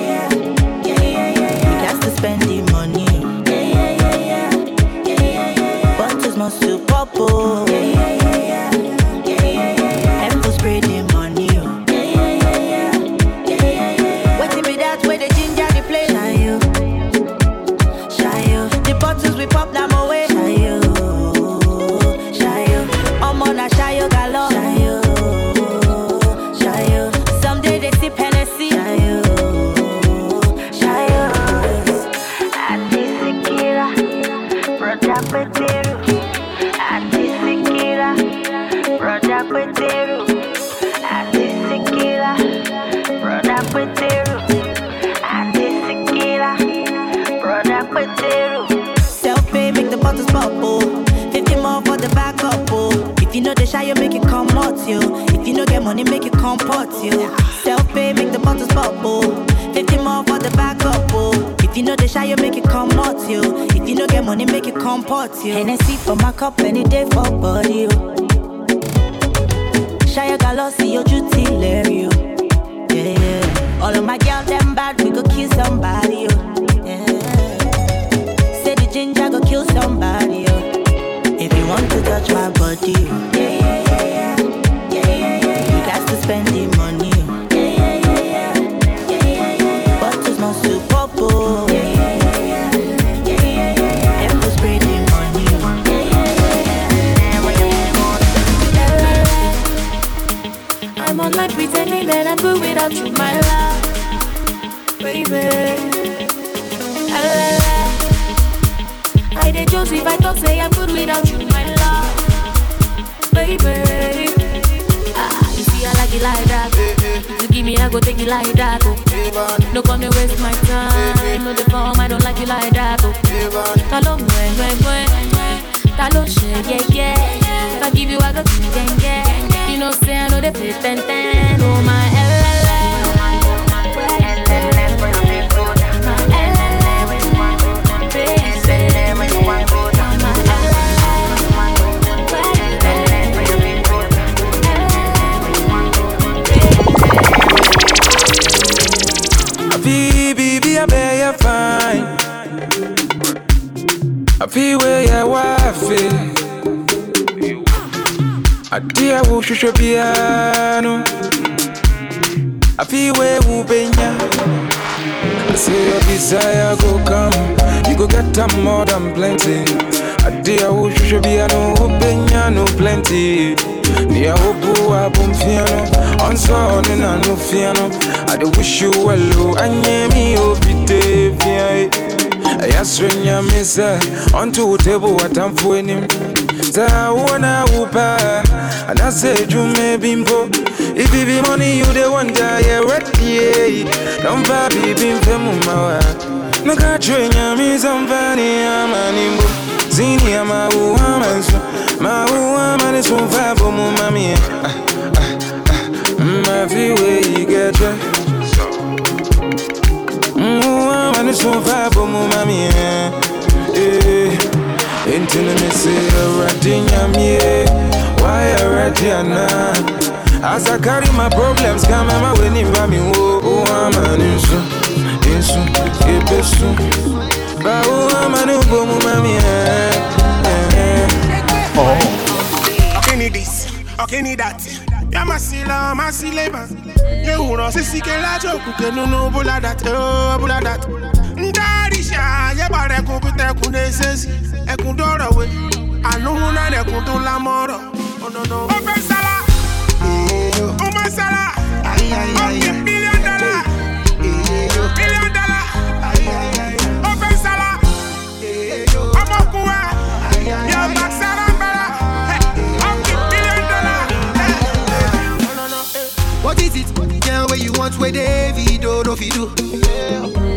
Oh. shy, you make it come out you. If you no get money, make it come comport you. Self pay, make the bottles bubble. 50 more for the backup, oh. If you know the shy, you make it come out you. If you no get money, make it come comport you. Hennessy for my cup, any day for body, oh. You see your duty, Larry, oh. Yeah, yeah. All of my girls, them bad, we go kill somebody, oh. Touch my body, oh. yeah, yeah, yeah, yeah. Yeah, yeah, yeah. You got to spend the money, oh. Yeah, yeah, yeah, yeah. Yeah, yeah, yeah. Bottles must to pop, oh. Yeah, yeah, yeah, oh. I'm online pretending that I'm good without you, my love, baby. La, la, la. I did just if I talk, say I'm good without you, baby. Ah, you see, I like it like that. You give me, I go take it like that. Oh. No come and waste my time. No the form, I don't like you like that. Oh. Talo mwe mwe mwe, talo she yeah yeah. If I give you, I go give you yeah. You know, say I know they play ten ten. Oh my fine. I feel where your wife is. I dear who should piano. I feel where who benya. I say your desire go come. You go get them more than plenty. I dear who should piano. Who benya no plenty. Nia hobu abum fiano Onso onu na no fiano I wish you well Anye mi obite fiai Ayasre nyame se Onto table watamfu enim Sa uona upa Anase jume bimbo If it be money you the wonder yeah ready Don't buy baby mfemu mawa Nuka chwe nyame zamfani amanimbo Zini ama uhamansu Ma uhamani sunfabo mu mami ah, ah, ah. Ma fi we eh. eh, eh, you get ya Uhamani sunfabo mu mami Into me say already nyami Why already ana As I carry my problems come my way ni ba mi oh, oh, ah, wo Uhamani nsu Nsu ebesu Ba oh, ah, uhamani ubo mu mami eh Oh. Okay, need this. Okay, need that. Ya masila, masileba. Ye uno se si ke la joku ke no no bula dat. Eh, oh, bula dat. Ndarisha, ye bare ku bite ku ne sesi. E ku doro we. Anu na ne ku tu la moro. Oh no no. O sala. Eh, o ma sala. Ay ay ay. Where you want where David oh, no fi do.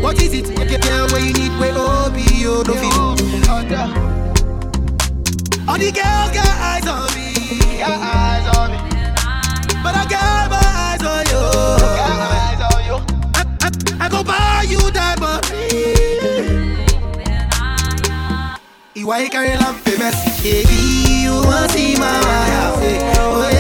What is it? Girl, where you need where Obi oh, no fi do. All the girls got eyes on me, got eyes on me. But I got eyes on you. Eyes on you. I, I, go buy you diamond Why you carry lamp famous? Baby, you want see my wife? Oh yeah,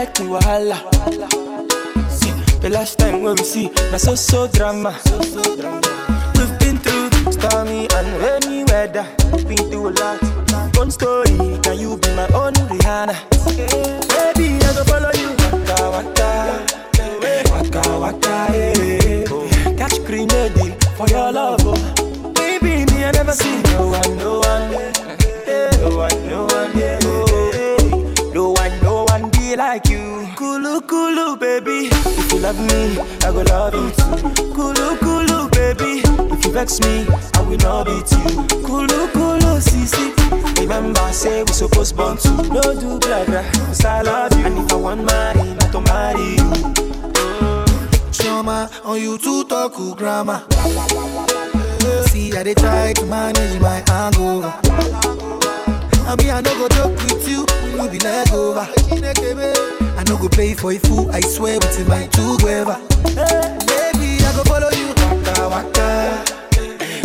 See, the last time when we see, na so so drama. We've been through stormy and rainy weather. Been through a lot. One story, can you be my own Rihanna? Baby, I go follow you. Waka waka, waka waka, yeah. Catch grenade for your love, oh. Baby, me I never see no one, no one, no one, no one, no one, no one be like you. Kulu kulu, baby. If you love me, I go love you too. Kulu kulu, baby. If you vex me, I will not beat you. Kulu kulu, sisi. Remember, say we supposed born to no do blah blah. Cause I love you, and if I want marry, not to marry you. Mm. Choma, on you to talk grammar. See, I they try to manage my anger. I mean, I no go joke with you, you be leg over. I no go pay for a fool, I swear, but in my two gueva. Hey, baby, I go follow you. Waka waka,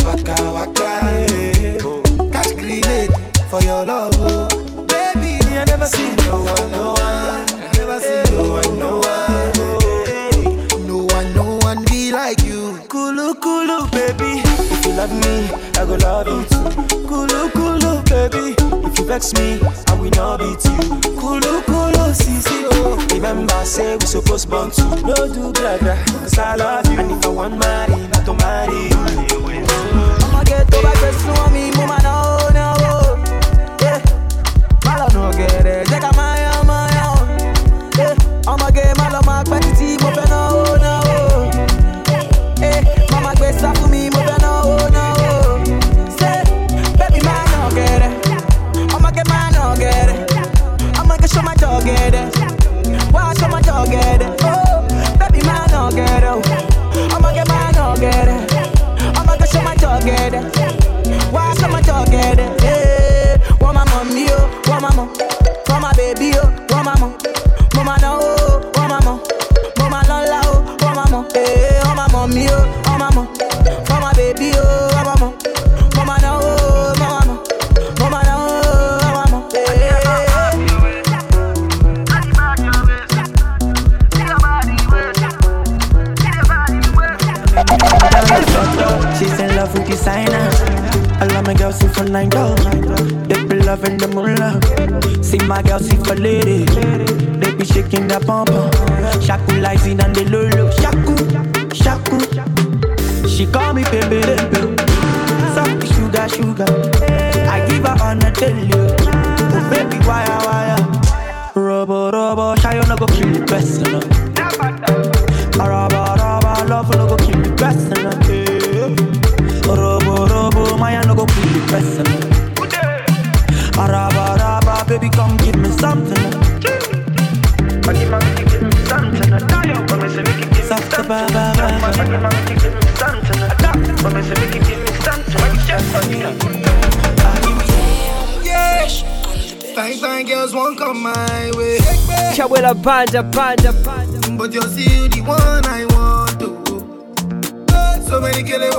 waka waka. eh. Catch grenade for your love, oh. baby. I never see no one, no one. I never see no one, no one. oh. No one, no one be like you. Kulu kulu, baby. If you love me, I go love you too. Kulu kulu, baby. You vex me, I will not beat you. Kulu kulu, sisi oh. Remember, say we supposed born to no do blah. Cause I love you, and if I want marry, not to marry. I'ma get over question on me, mama no, no, yeah. Malo no get it, Why my girl, see for nine dollars. They be loving the moolah. See my girl, see for lady. They be shaking that pump. Shaku lighting and the lulu. Shaku, shaku. She call me baby, baby. Soft sugar, sugar. I give her on a daily. Oh baby, wire, wire. Chawela banja banja banja. But you're still the one I want to. So many girls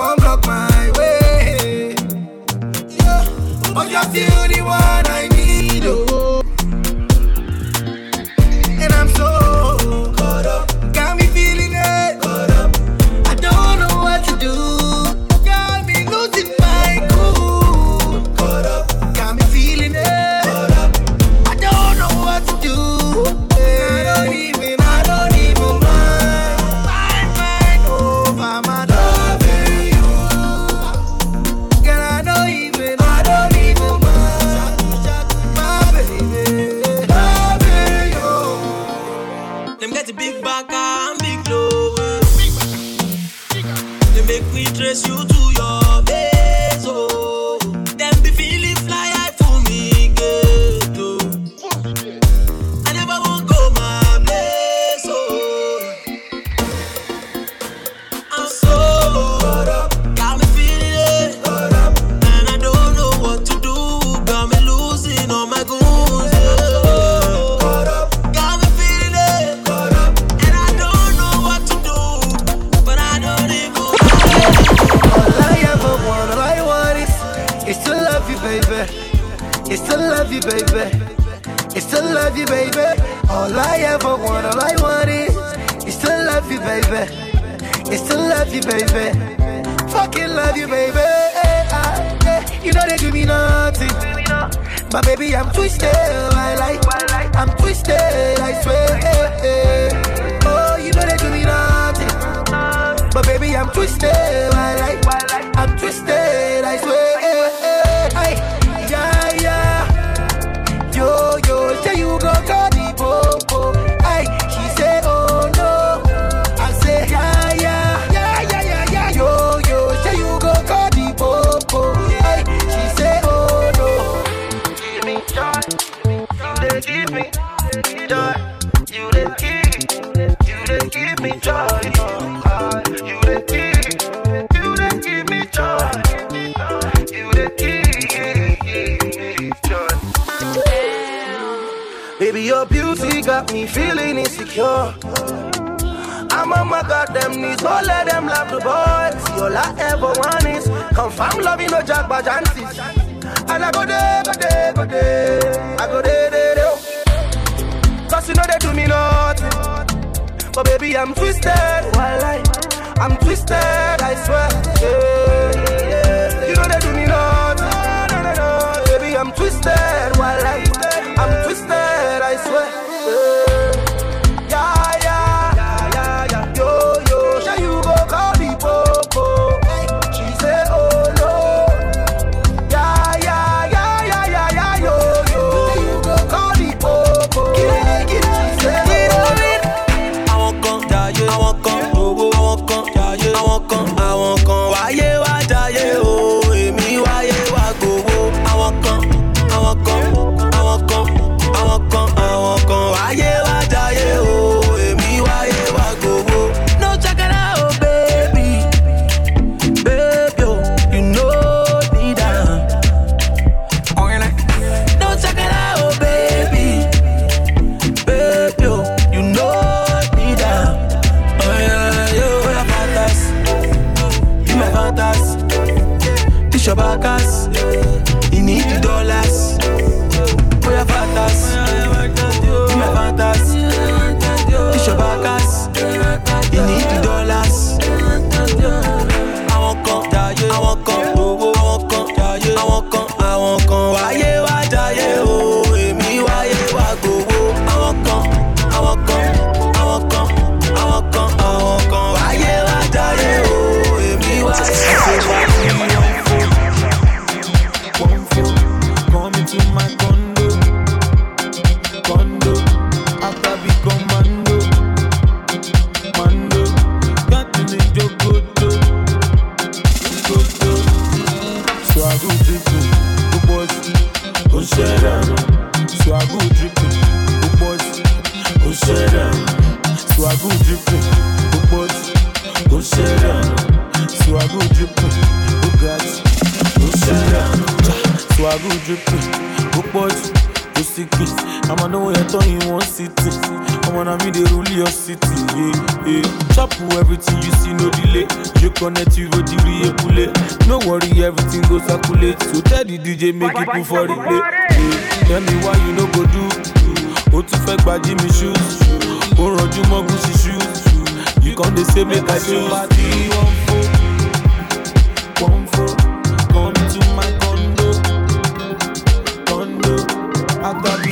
Baby, your beauty got me feeling insecure. I'm on my goddamn knees, all of them love the boys. All I ever want is confirm in no jack by. And I go there, go there, go there, I go there, there, there. Cause you know they do me nothing. But baby, I'm twisted, while I'm twisted, I swear. Yeah. You know they do me nothing. Baby, I'm twisted, while I'm twisted, I swear. go dripping, go pọ̀jù, go sikin. Àmàdánwò yẹn tán in one city. Ọmọ náà mi dey rule your city. Yeah, yeah. Chop everything you see, no delay. You connect you go diri ekule. No worry, everything go circulate. So tell the DJ make it move for the play. Tell me why you no go do. O tún fẹ́ gba Jimmy shoes. Ó ranjú mọ́gùn ṣíṣú. You come dey say make I choose. I thought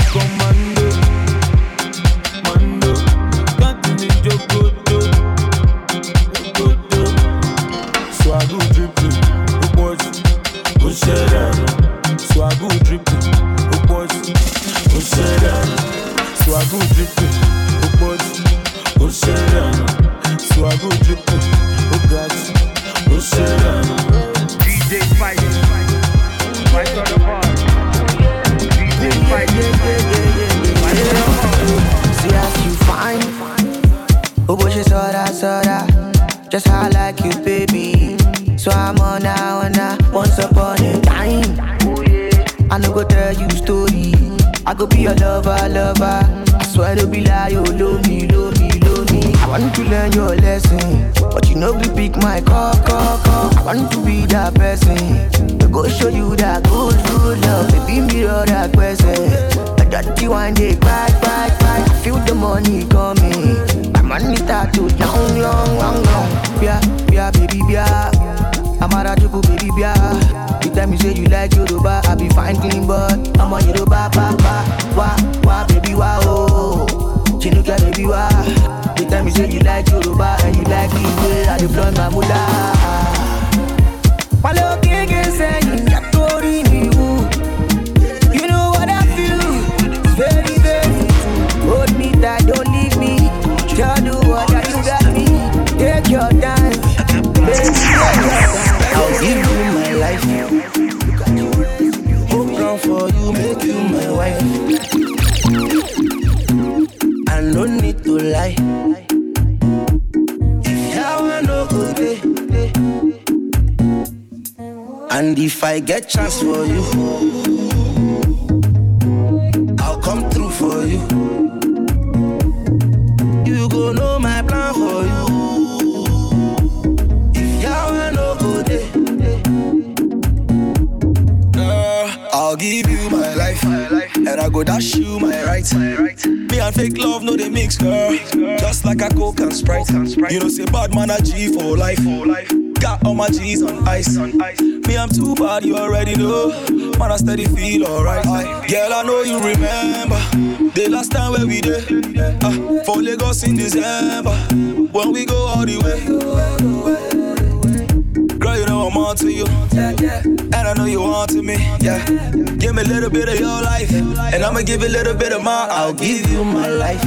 give a little bit of mine. I'll give you my life.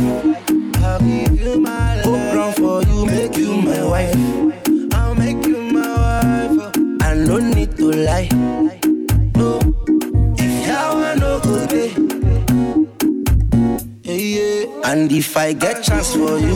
I'll give you my life. Hope ground for you, make you my wife. I'll make you my wife. Oh. I no need to lie. No. If Yahweh no go there. Yeah, yeah. And if I get chance for you,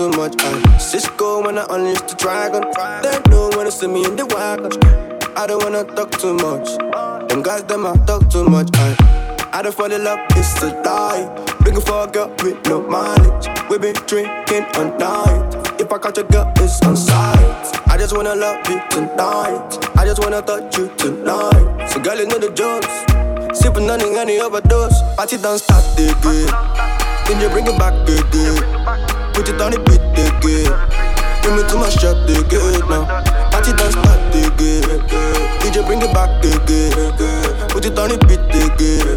too much. I Cisco when I unleash the dragon. They know when they see me in the wagon. I don't wanna talk too much. Them guys, them I talk too much. I, I don't fall in love, it's a lie. Looking for a girl with no mileage. We been drinking all night. If I catch a girl, it's on sight. I just wanna love you tonight. I just wanna touch you tonight. So girl, you know the jokes. Sipping on any overdose. Party don't start again. Then you bring it back again. Put it on the beat again. Give me too much shot again now. Party don't start again. DJ bring it back again. Put it on the beat again.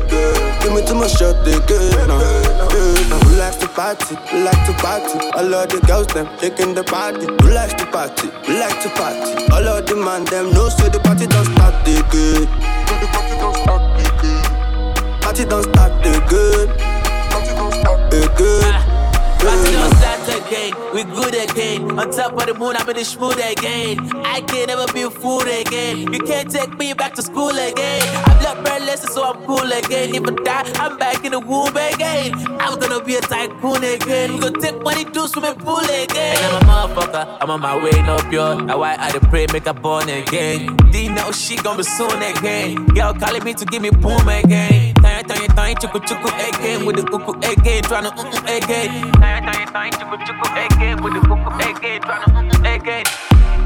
Give me too much shot again now. Now. Who likes to party? Who like to party? All of the girls them shaking the body. Who likes to party? Who like to party? All of the man them know so the party don't start again. The party don't start again. Party don't start again. Party don't start again. Party start again, we good again. On top of the moon, I'm in the smooth again. I can never be fooled again. You can't take me back to school again. I'm not lesson, so I'm cool again. If I die, I'm back in the womb again. I'm gonna be a tycoon again. We gonna take money to swimming pool again. And I'm a motherfucker, I'm on my way, no pure. Now why I dey pray, make her born again. D know she gonna be soon again. Girl calling me to give me boom again. Tanya, tanya, tanya, chuku, chuku again. With the cuckoo again, tryna mm mm again. Tanya, tanya, tanya, chuku, chuku again. With the cuckoo again, tryna.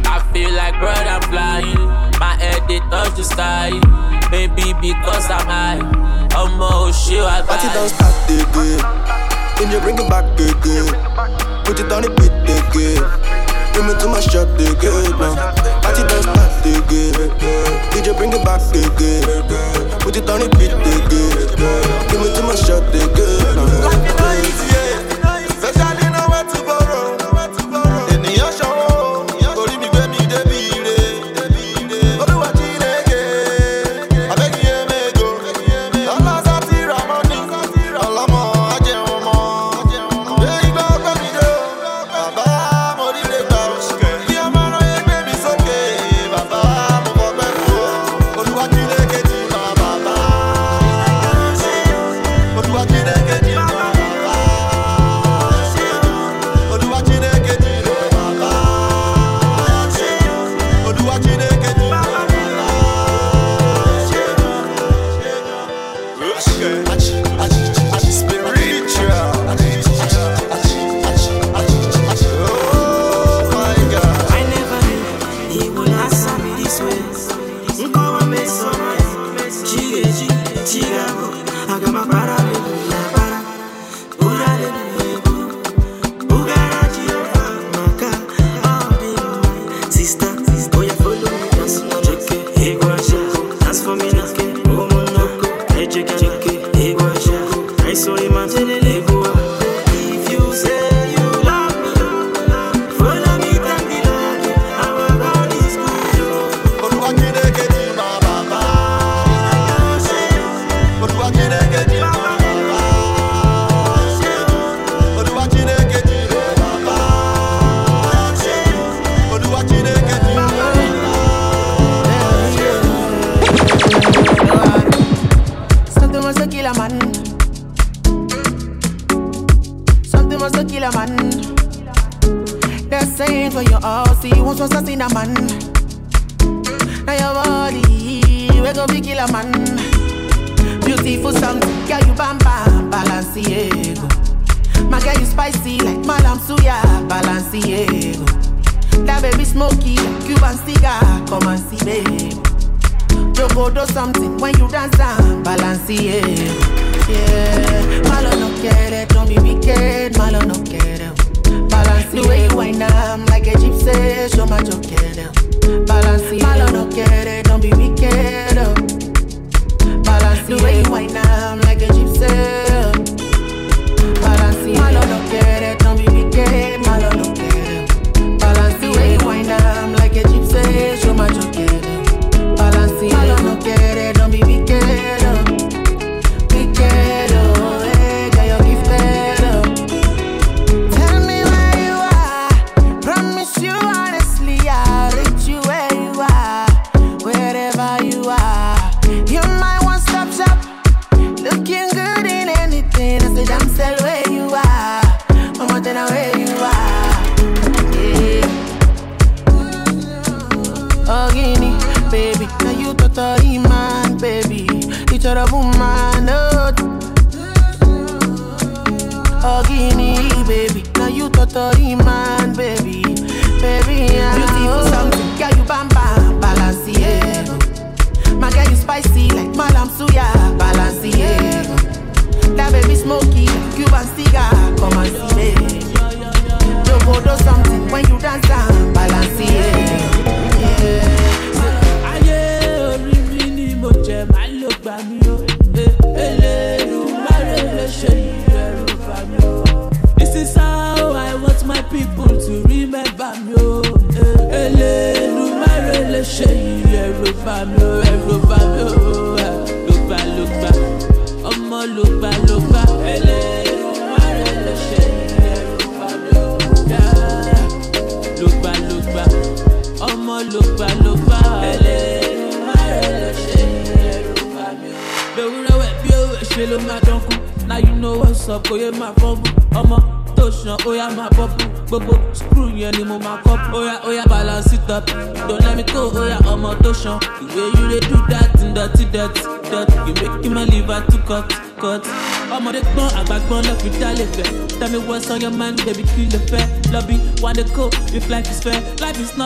I feel like bird I'm flying. My head they touch the sky. Maybe because I'm high. I'm oh shit, I Party don't start again. Then you bring it back again. Put it on the beat again. Give me too much shot again now. Party don't start again. DJ bring it back again. Put it on the beat again. Give me too much shot again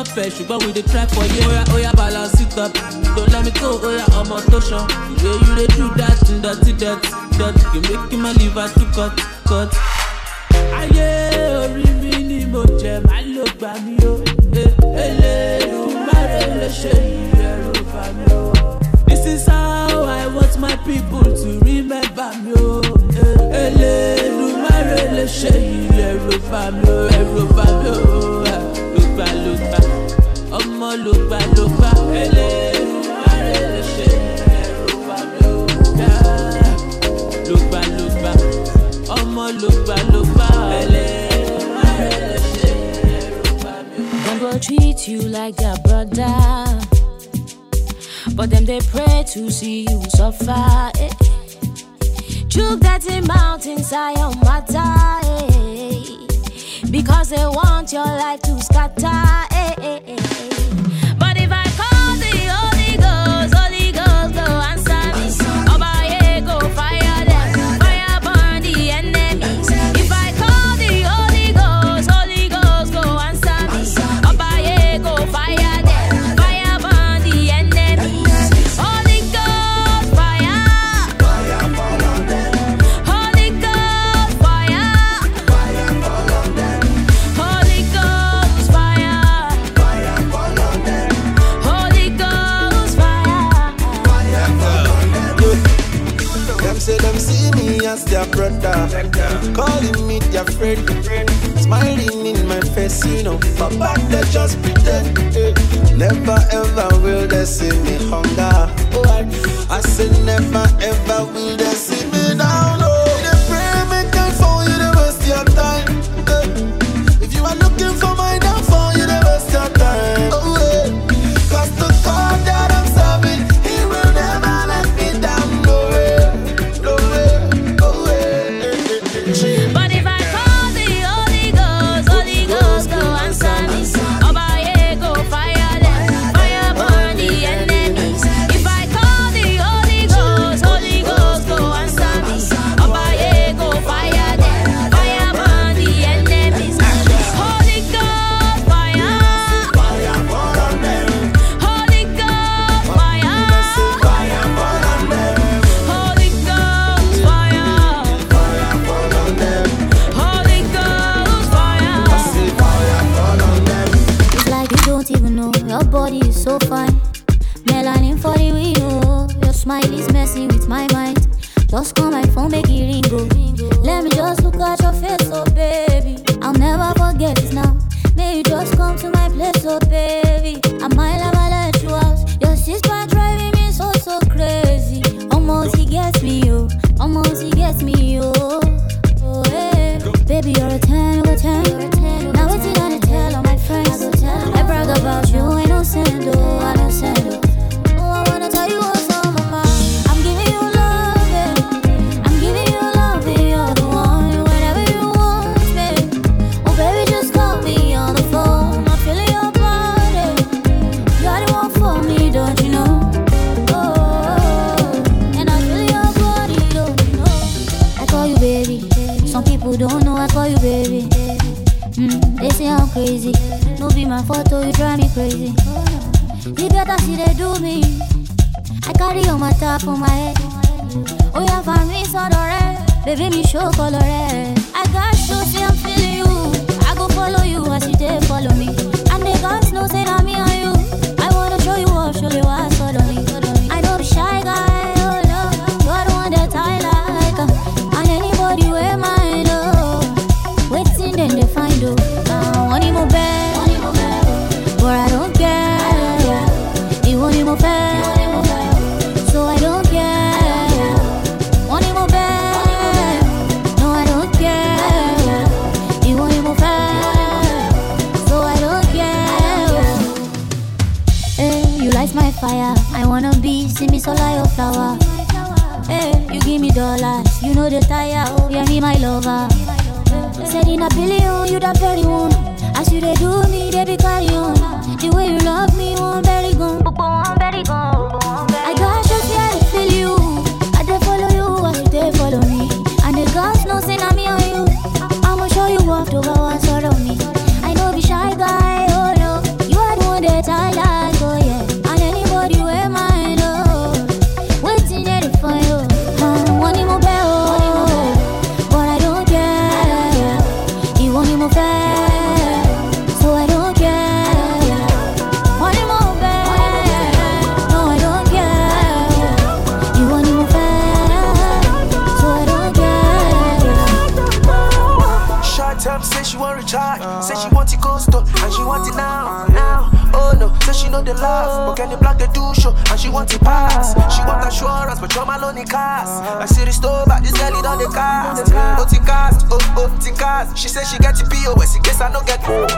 Fresh, but we the trap for you. Oh yeah, oh yeah, balance it up. Give you know the tire. Oh, yeah, me my lover. Said in a billion, you the very one. As you they do me, they be carry on. The way you love me, one very gone. One very gone. She want it pass. She want assurance, but you're my lonely cast. I see the store, but this girl on the cast. Oh, the cast, oh, oh, the cast. She say she get it POS, in case I no get home.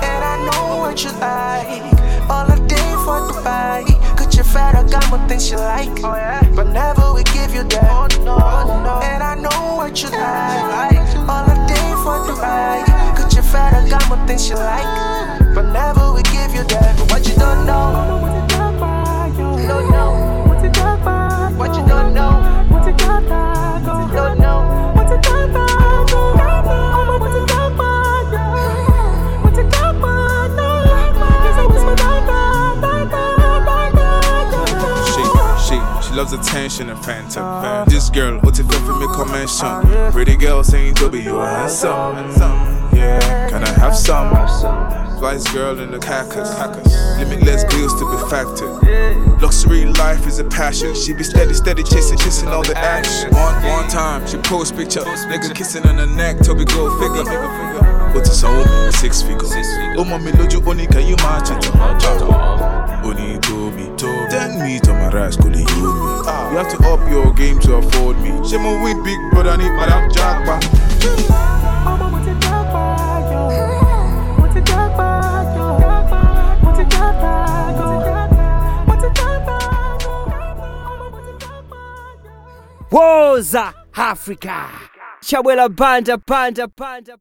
And I know what you like. All a day for the Dubai. Could you fat, I got more things you like. But never will give you that. Oh, and I know what you like. All a day for Dubai. Could you fat, I got more things you like. But never we give you that. But what you don't know. Loves attention and phantom. This girl, what if I make a mention? Pretty girl saying, Toby, you are handsome. Yeah, can I have some? Flies girl in the cactus. Limitless bills to be factored. Luxury life is a passion. She be steady, steady chasing, chasing all the action. One, one time, she post picture. Nigga kissing on the neck, Toby go figure. What is a woman? Six figure. Oh, mommy, loju only can you match it? Only told me, told Thank me to my rise, could you me? You have to up your game to afford me. She my win big, but I need Madam Jackpot. Woza Africa. Chabwela banda banda banda.